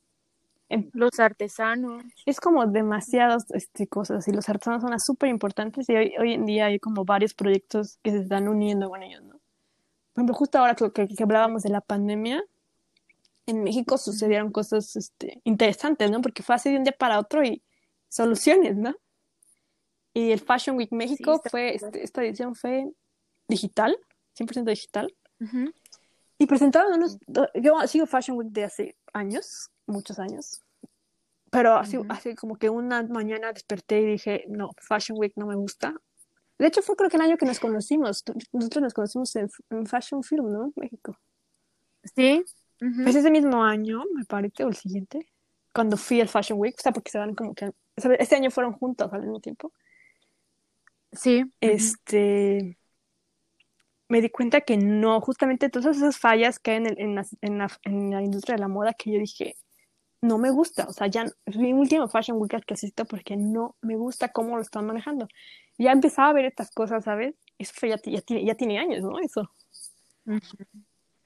los artesanos. Es como demasiadas este, cosas y los artesanos son súper importantes y hoy, hoy, en día hay como varios proyectos que se están uniendo con ellos, ¿no? Por ejemplo, justo ahora que, que, hablábamos de la pandemia, en México sucedieron cosas este, interesantes, ¿no? Porque fue así de un día para otro y soluciones, ¿no? Y el Fashion Week México fue, este, esta edición fue digital, 100% digital. Y presentaron unos, yo sigo Fashion Week de hace años, muchos años, pero así, así como que una mañana desperté y dije, no, Fashion Week no me gusta. De hecho, fue creo que el año que nos conocimos. Nosotros nos conocimos en, Fashion Film, ¿no? México. Sí. Pues ese mismo año, me parece, o el siguiente, cuando fui al Fashion Week, o sea, porque se van como que. Este año fueron juntos al mismo tiempo. Sí. Este. Me di cuenta que no, justamente todas esas fallas que hay en, en, la, en, la, en la industria de la moda que yo dije, no me gusta, o sea, ya mi último Fashion Week que asisto porque no me gusta cómo lo están manejando. Ya empezaba a ver estas cosas, ¿sabes? Eso fue ya, ya, tiene, ya tiene años, ¿no? Eso.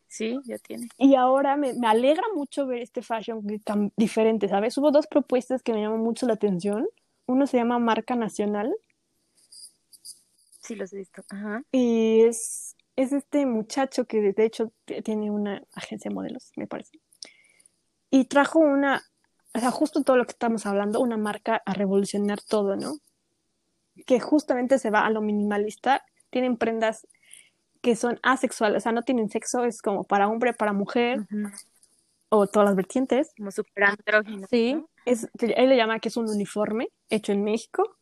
Sí, ya tiene. Y ahora me, me, alegra mucho ver este Fashion Week tan diferente, ¿sabes? Hubo dos propuestas que me llaman mucho la atención. Uno se llama Marca Nacional. Sí, los he visto. Ajá. Y es, es este muchacho que de hecho tiene una agencia de modelos, me parece y trajo una, o sea, justo todo lo que estamos hablando, una marca a revolucionar todo, ¿no? Que justamente se va a lo minimalista, tienen prendas que son asexuales, o sea, no tienen sexo, es como para hombre, para mujer, o todas las vertientes. Como super andrógino. Sí, es, él le llama que es un uniforme hecho en México,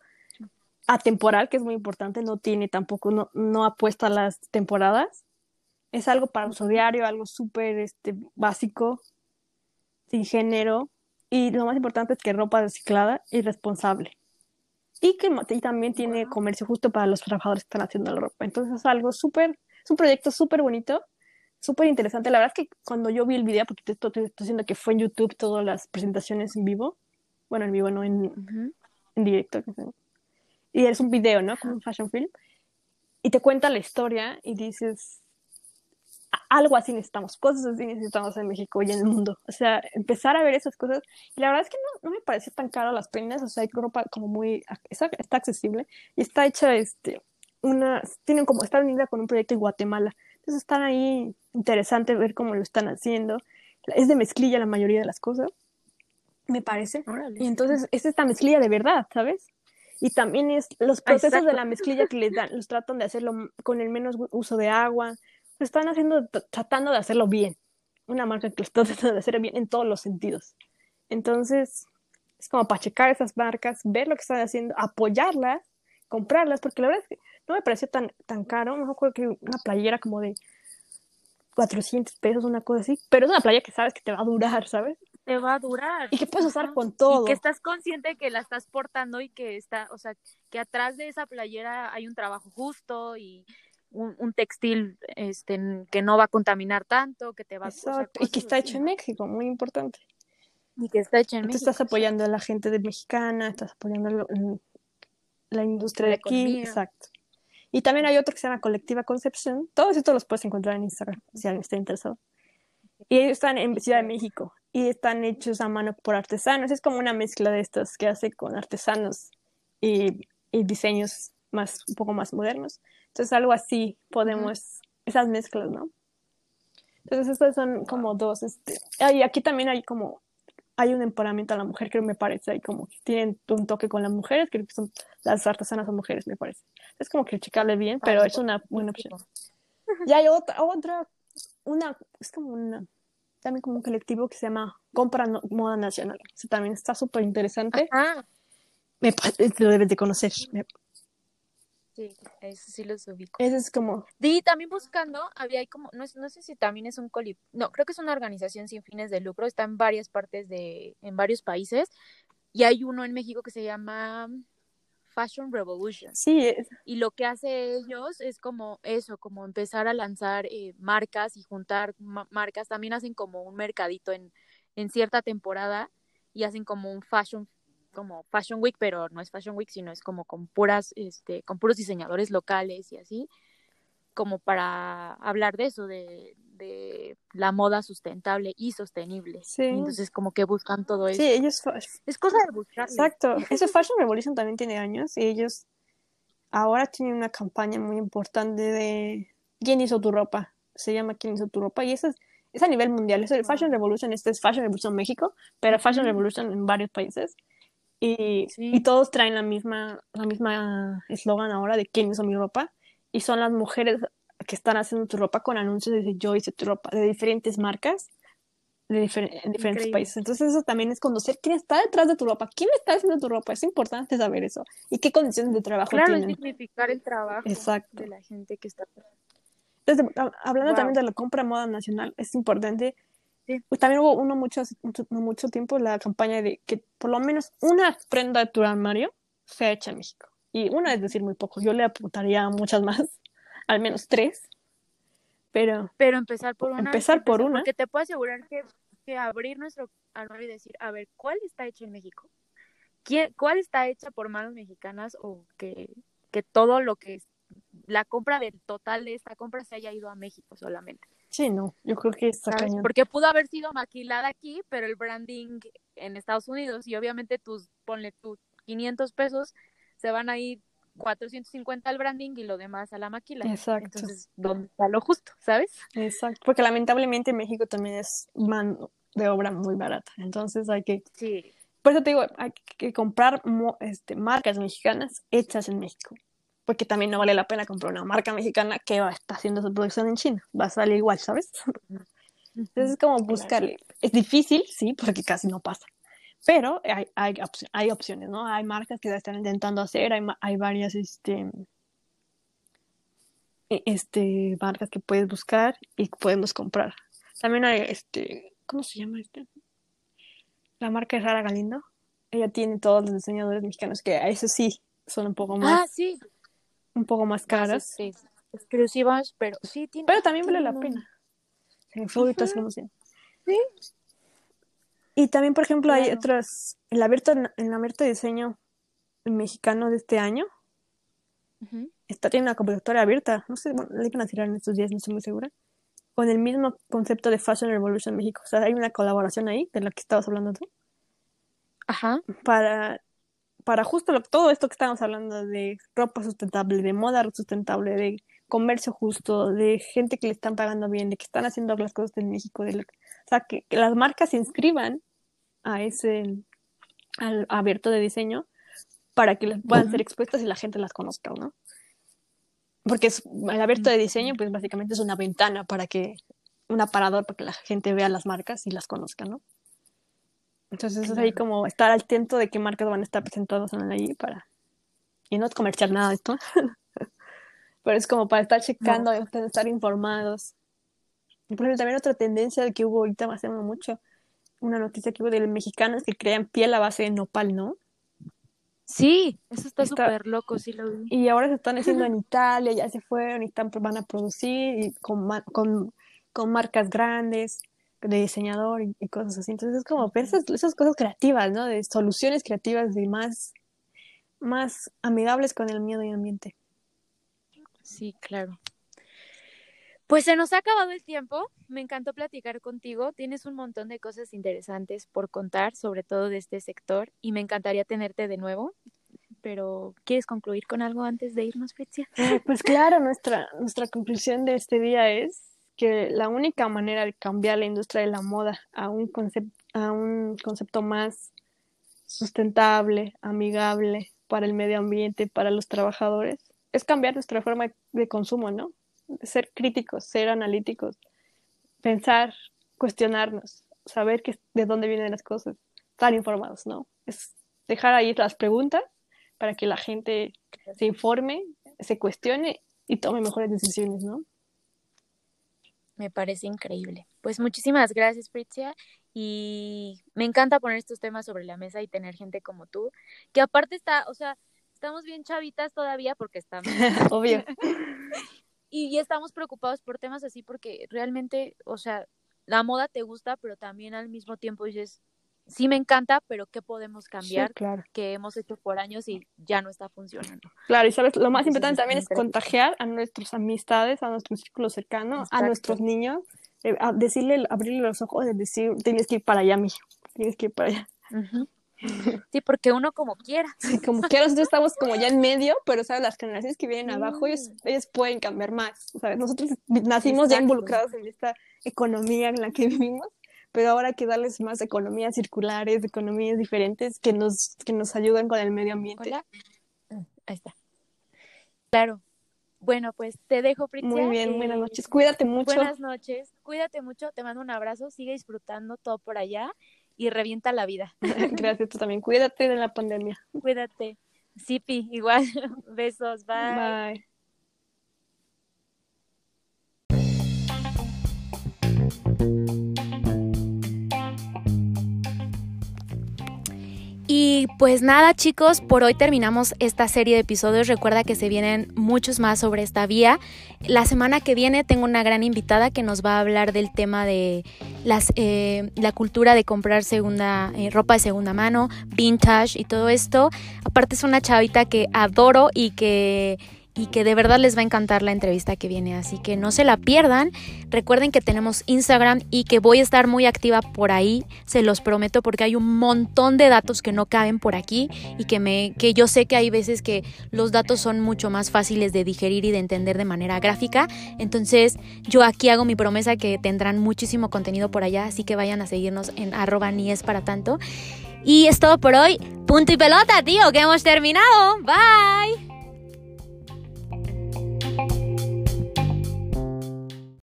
atemporal, que es muy importante, no tiene tampoco, no, no apuesta a las temporadas, es algo para uso diario, algo súper este, básico, sin género y lo más importante es que ropa reciclada y responsable. Y que también tiene comercio justo para los trabajadores que están haciendo la ropa. Entonces es algo súper, es un proyecto súper bonito, súper interesante. La verdad es que cuando yo vi el video, porque te estoy, diciendo que fue en YouTube todas las presentaciones en vivo, bueno, en vivo, no en, en directo. Y es un video, ¿no? Como un fashion film. Y te cuenta la historia y dices, algo así necesitamos, cosas así necesitamos en México y en el mundo. O sea, empezar a ver esas cosas. Y la verdad es que no, no me parece tan caro las prendas, o sea, hay ropa como muy, está, accesible y está hecha, este, una, tienen como, está unida con un proyecto en Guatemala. Entonces están ahí, interesante ver cómo lo están haciendo. Es de mezclilla la mayoría de las cosas, me parece. Y entonces es esta mezclilla de verdad, ¿sabes? Y también es los procesos de la mezclilla que les dan, los tratan de hacerlo con el menos uso de agua, están haciendo, tratando de hacerlo bien. Una marca que lo está [laughs] tratando de hacer bien en todos los sentidos. Entonces, es como para checar esas marcas, ver lo que están haciendo, apoyarlas, comprarlas, porque la verdad es que no me pareció tan, tan caro. No me acuerdo que una playera como de 400 pesos, una cosa así, pero es una playa que sabes que te va a durar, ¿sabes? Te va a durar. Y que puedes usar con todo. Y que estás consciente que la estás portando y que está, o sea, que atrás de esa playera hay un trabajo justo y un, textil este, que no va a contaminar tanto, que te va a... y que está hecho en México, muy importante. Y que está hecho en México. estás apoyando a la gente de mexicana, estás apoyando la industria de aquí, exacto. Y también hay otro que se llama Colectiva Concepción. Todos estos los puedes encontrar en Instagram, si alguien está interesado. Y ellos están en Ciudad de México y están hechos a mano por artesanos. Es como una mezcla de estos que hace con artesanos y, y diseños más, un poco más modernos. Entonces, algo así podemos, esas mezclas, ¿no? Entonces, estas son como dos, este, y aquí también hay como, hay un empoderamiento a la mujer, que me parece, hay como, tienen un toque con las mujeres, creo que son, las artesanas son mujeres, me parece. Es como que checarle bien, pero es una buena opción. Y hay otra, otra, una, es como una, también como un colectivo que se llama Compra Moda Nacional. Eso también está súper interesante. Me, lo debes de conocer. Sí, eso sí los ubico. Eso es como... Y también buscando, había como, no, no sé si también es un colip, no, creo que es una organización sin fines de lucro, está en varias partes de, en varios países, y hay uno en México que se llama Fashion Revolution. Sí. Y lo que hace ellos es como eso, como empezar a lanzar eh, marcas y juntar marcas, también hacen como un mercadito en, en cierta temporada y hacen como un fashion como Fashion Week, pero no es Fashion Week, sino es como con puras, este, con puros diseñadores locales y así, como para hablar de eso, de, de la moda sustentable y sostenible. Sí. entonces como que buscan todo eso. Sí, ellos... Es cosa de buscar. Exacto. [laughs] Ese Fashion Revolution también tiene años y ellos ahora tienen una campaña muy importante de ¿Quién hizo tu ropa? Se llama ¿Quién hizo tu ropa? Y eso es, es a nivel mundial. Es el Fashion Revolution, este es Fashion Revolution México, pero Fashion Revolution en varios países. Y, y todos traen la misma la misma eslogan ahora de quién hizo mi ropa y son las mujeres que están haciendo tu ropa con anuncios de yo hice tu ropa de diferentes marcas de en diferentes países. Entonces eso también es conocer quién está detrás de tu ropa, quién está haciendo tu ropa. Es importante saber eso y qué condiciones de trabajo claro, tienen. Claro, significar el trabajo de la gente que está. Entonces, hablando también de la compra moda nacional, es importante. Pues también hubo uno mucho, mucho, mucho tiempo la campaña de que por lo menos una prenda de tu armario sea hecha en México. Y una es decir muy poco. Yo le apuntaría muchas más, [laughs] al menos tres pero, pero empezar por una. Empezar por una. Porque te puedo asegurar que, que abrir nuestro armario y decir, a ver, ¿cuál está hecho en México? ¿Quién, ¿Cuál está hecha por manos mexicanas o que, que todo lo que es la compra del total de esta compra se haya ido a México solamente? Sí, no, yo creo que está cañón. Porque pudo haber sido maquilada aquí, pero el branding en Estados Unidos y obviamente tus, ponle tus 500 pesos se van a ir 450 al branding y lo demás a la maquila. Exacto. Entonces, ¿dónde está lo justo, sabes? Exacto, porque lamentablemente México también es mano de obra muy barata, entonces hay que... Sí. Por eso te digo, hay que comprar este, marcas mexicanas hechas en México, porque también no vale la pena comprar una marca mexicana que va, está haciendo su producción en China, va a salir igual, ¿sabes? Entonces es como buscarle. Es difícil, sí, porque casi no pasa. Pero hay, hay, hay opciones, ¿no? Hay marcas que ya están intentando hacer, hay, hay varias este, e, este, marcas que puedes buscar y podemos comprar. También hay, este, ¿cómo se llama este? La marca es Rara Galindo. Ella tiene todos los diseñadores mexicanos que a eso sí son un poco más. Ah, sí. Un poco más caras. Sí, exclusivas, pero sí tiene. Pero también vale la pena. Sí, favoritas, como Sí. Y también, por ejemplo, hay otras, el abierto, el abierto diseño mexicano de este año, está tiene una convocatoria abierta, no sé, bueno, la iban a tirar en estos días, no estoy muy segura, con el mismo concepto de Fashion Revolution México. O sea, hay una colaboración ahí de la que estabas hablando tú. Ajá. Para, para justo lo, todo esto que estamos hablando de ropa sustentable, de moda sustentable, de comercio justo, de gente que le están pagando bien, de que están haciendo las cosas en México, de o sea, que, las marcas se inscriban a ese al abierto de diseño para que puedan ser expuestas y la gente las conozca, ¿no? Porque es, el abierto de diseño, pues básicamente es una ventana para que, un aparador para que la gente vea las marcas y las conozca, ¿no? Entonces es ahí como estar al atento de qué marcas van a estar presentadas ahí para... Y no es comercial nada de esto, [laughs] pero es como para estar checando, y estar informados. Y por ejemplo, también otra tendencia que hubo ahorita hace mucho, una noticia que hubo de los mexicanos que crean piel a base de nopal, ¿no? Sí, eso está súper loco, sí lo vi. Y ahora se están haciendo en [laughs] Italia, ya se fueron y están, van a producir y con, con, con marcas grandes de diseñador y, cosas así. Entonces es como esas, esas, cosas creativas, ¿no? De soluciones creativas y más, más amigables con el medio ambiente. Sí, claro. Pues se nos ha acabado el tiempo. Me encantó platicar contigo. Tienes un montón de cosas interesantes por contar, sobre todo de este sector, y me encantaría tenerte de nuevo. Pero, ¿quieres concluir con algo antes de irnos, Fritzia? Eh, pues claro, nuestra, nuestra conclusión de este día es que la única manera de cambiar la industria de la moda a un, concepto, a un concepto más sustentable, amigable para el medio ambiente, para los trabajadores, es cambiar nuestra forma de consumo, ¿no? Ser críticos, ser analíticos, pensar, cuestionarnos, saber que, de dónde vienen las cosas, estar informados, ¿no? Es dejar ahí las preguntas para que la gente se informe, se cuestione y tome mejores decisiones, ¿no? Me parece increíble. Pues muchísimas gracias, Fritzia. Y me encanta poner estos temas sobre la mesa y tener gente como tú, que aparte está, o sea, estamos bien chavitas todavía porque estamos. [laughs] Obvio. [laughs] y, estamos preocupados por temas así porque realmente, o sea, la moda te gusta, pero también al mismo tiempo dices, sí me encanta, pero ¿qué podemos cambiar? claro. Que hemos hecho por años y ya no está funcionando. Claro, y sabes, lo más importante también es contagiar a nuestras amistades, a nuestro círculo cercano, a nuestros niños, eh, a decirle, abrirle los ojos, y decir, tienes que ir para allá, mijo, tienes que ir para allá. [laughs] Sí, porque uno como quiera. como quiera, nosotros estamos como ya en medio, pero ¿sabes? las generaciones que vienen abajo, ellos, mm. ellos pueden cambiar más. ¿sabes? Nosotros nacimos ya involucrados en esta economía en la que vivimos, pero ahora hay que darles más economías circulares, economías diferentes que nos, que nos ayuden con el medio ambiente. Hola. Mm, ahí está. Claro, Bueno, pues te dejo, Princesa. Muy bien, buenas noches. Cuídate mucho. Buenas noches. Cuídate mucho. Te mando un abrazo. Sigue disfrutando todo por allá y revienta la vida. [laughs] Gracias, tú también. Cuídate de la pandemia. Cuídate. Sipi, igual. [laughs] Besos. Bye. Bye. Y pues nada chicos, por hoy terminamos esta serie de episodios. Recuerda que se vienen muchos más sobre esta vía. La semana que viene tengo una gran invitada que nos va a hablar del tema de las, eh, la cultura de comprar segunda, eh, ropa de segunda mano, vintage y todo esto. Aparte es una chavita que adoro y que y que de verdad les va a encantar la entrevista que viene, así que no se la pierdan. Recuerden que tenemos Instagram y que voy a estar muy activa por ahí, se los prometo porque hay un montón de datos que no caben por aquí y que me que yo sé que hay veces que los datos son mucho más fáciles de digerir y de entender de manera gráfica. Entonces, yo aquí hago mi promesa que tendrán muchísimo contenido por allá, así que vayan a seguirnos en arroba ni es para tanto. Y es todo por hoy. Punto y pelota, tío, que hemos terminado. Bye.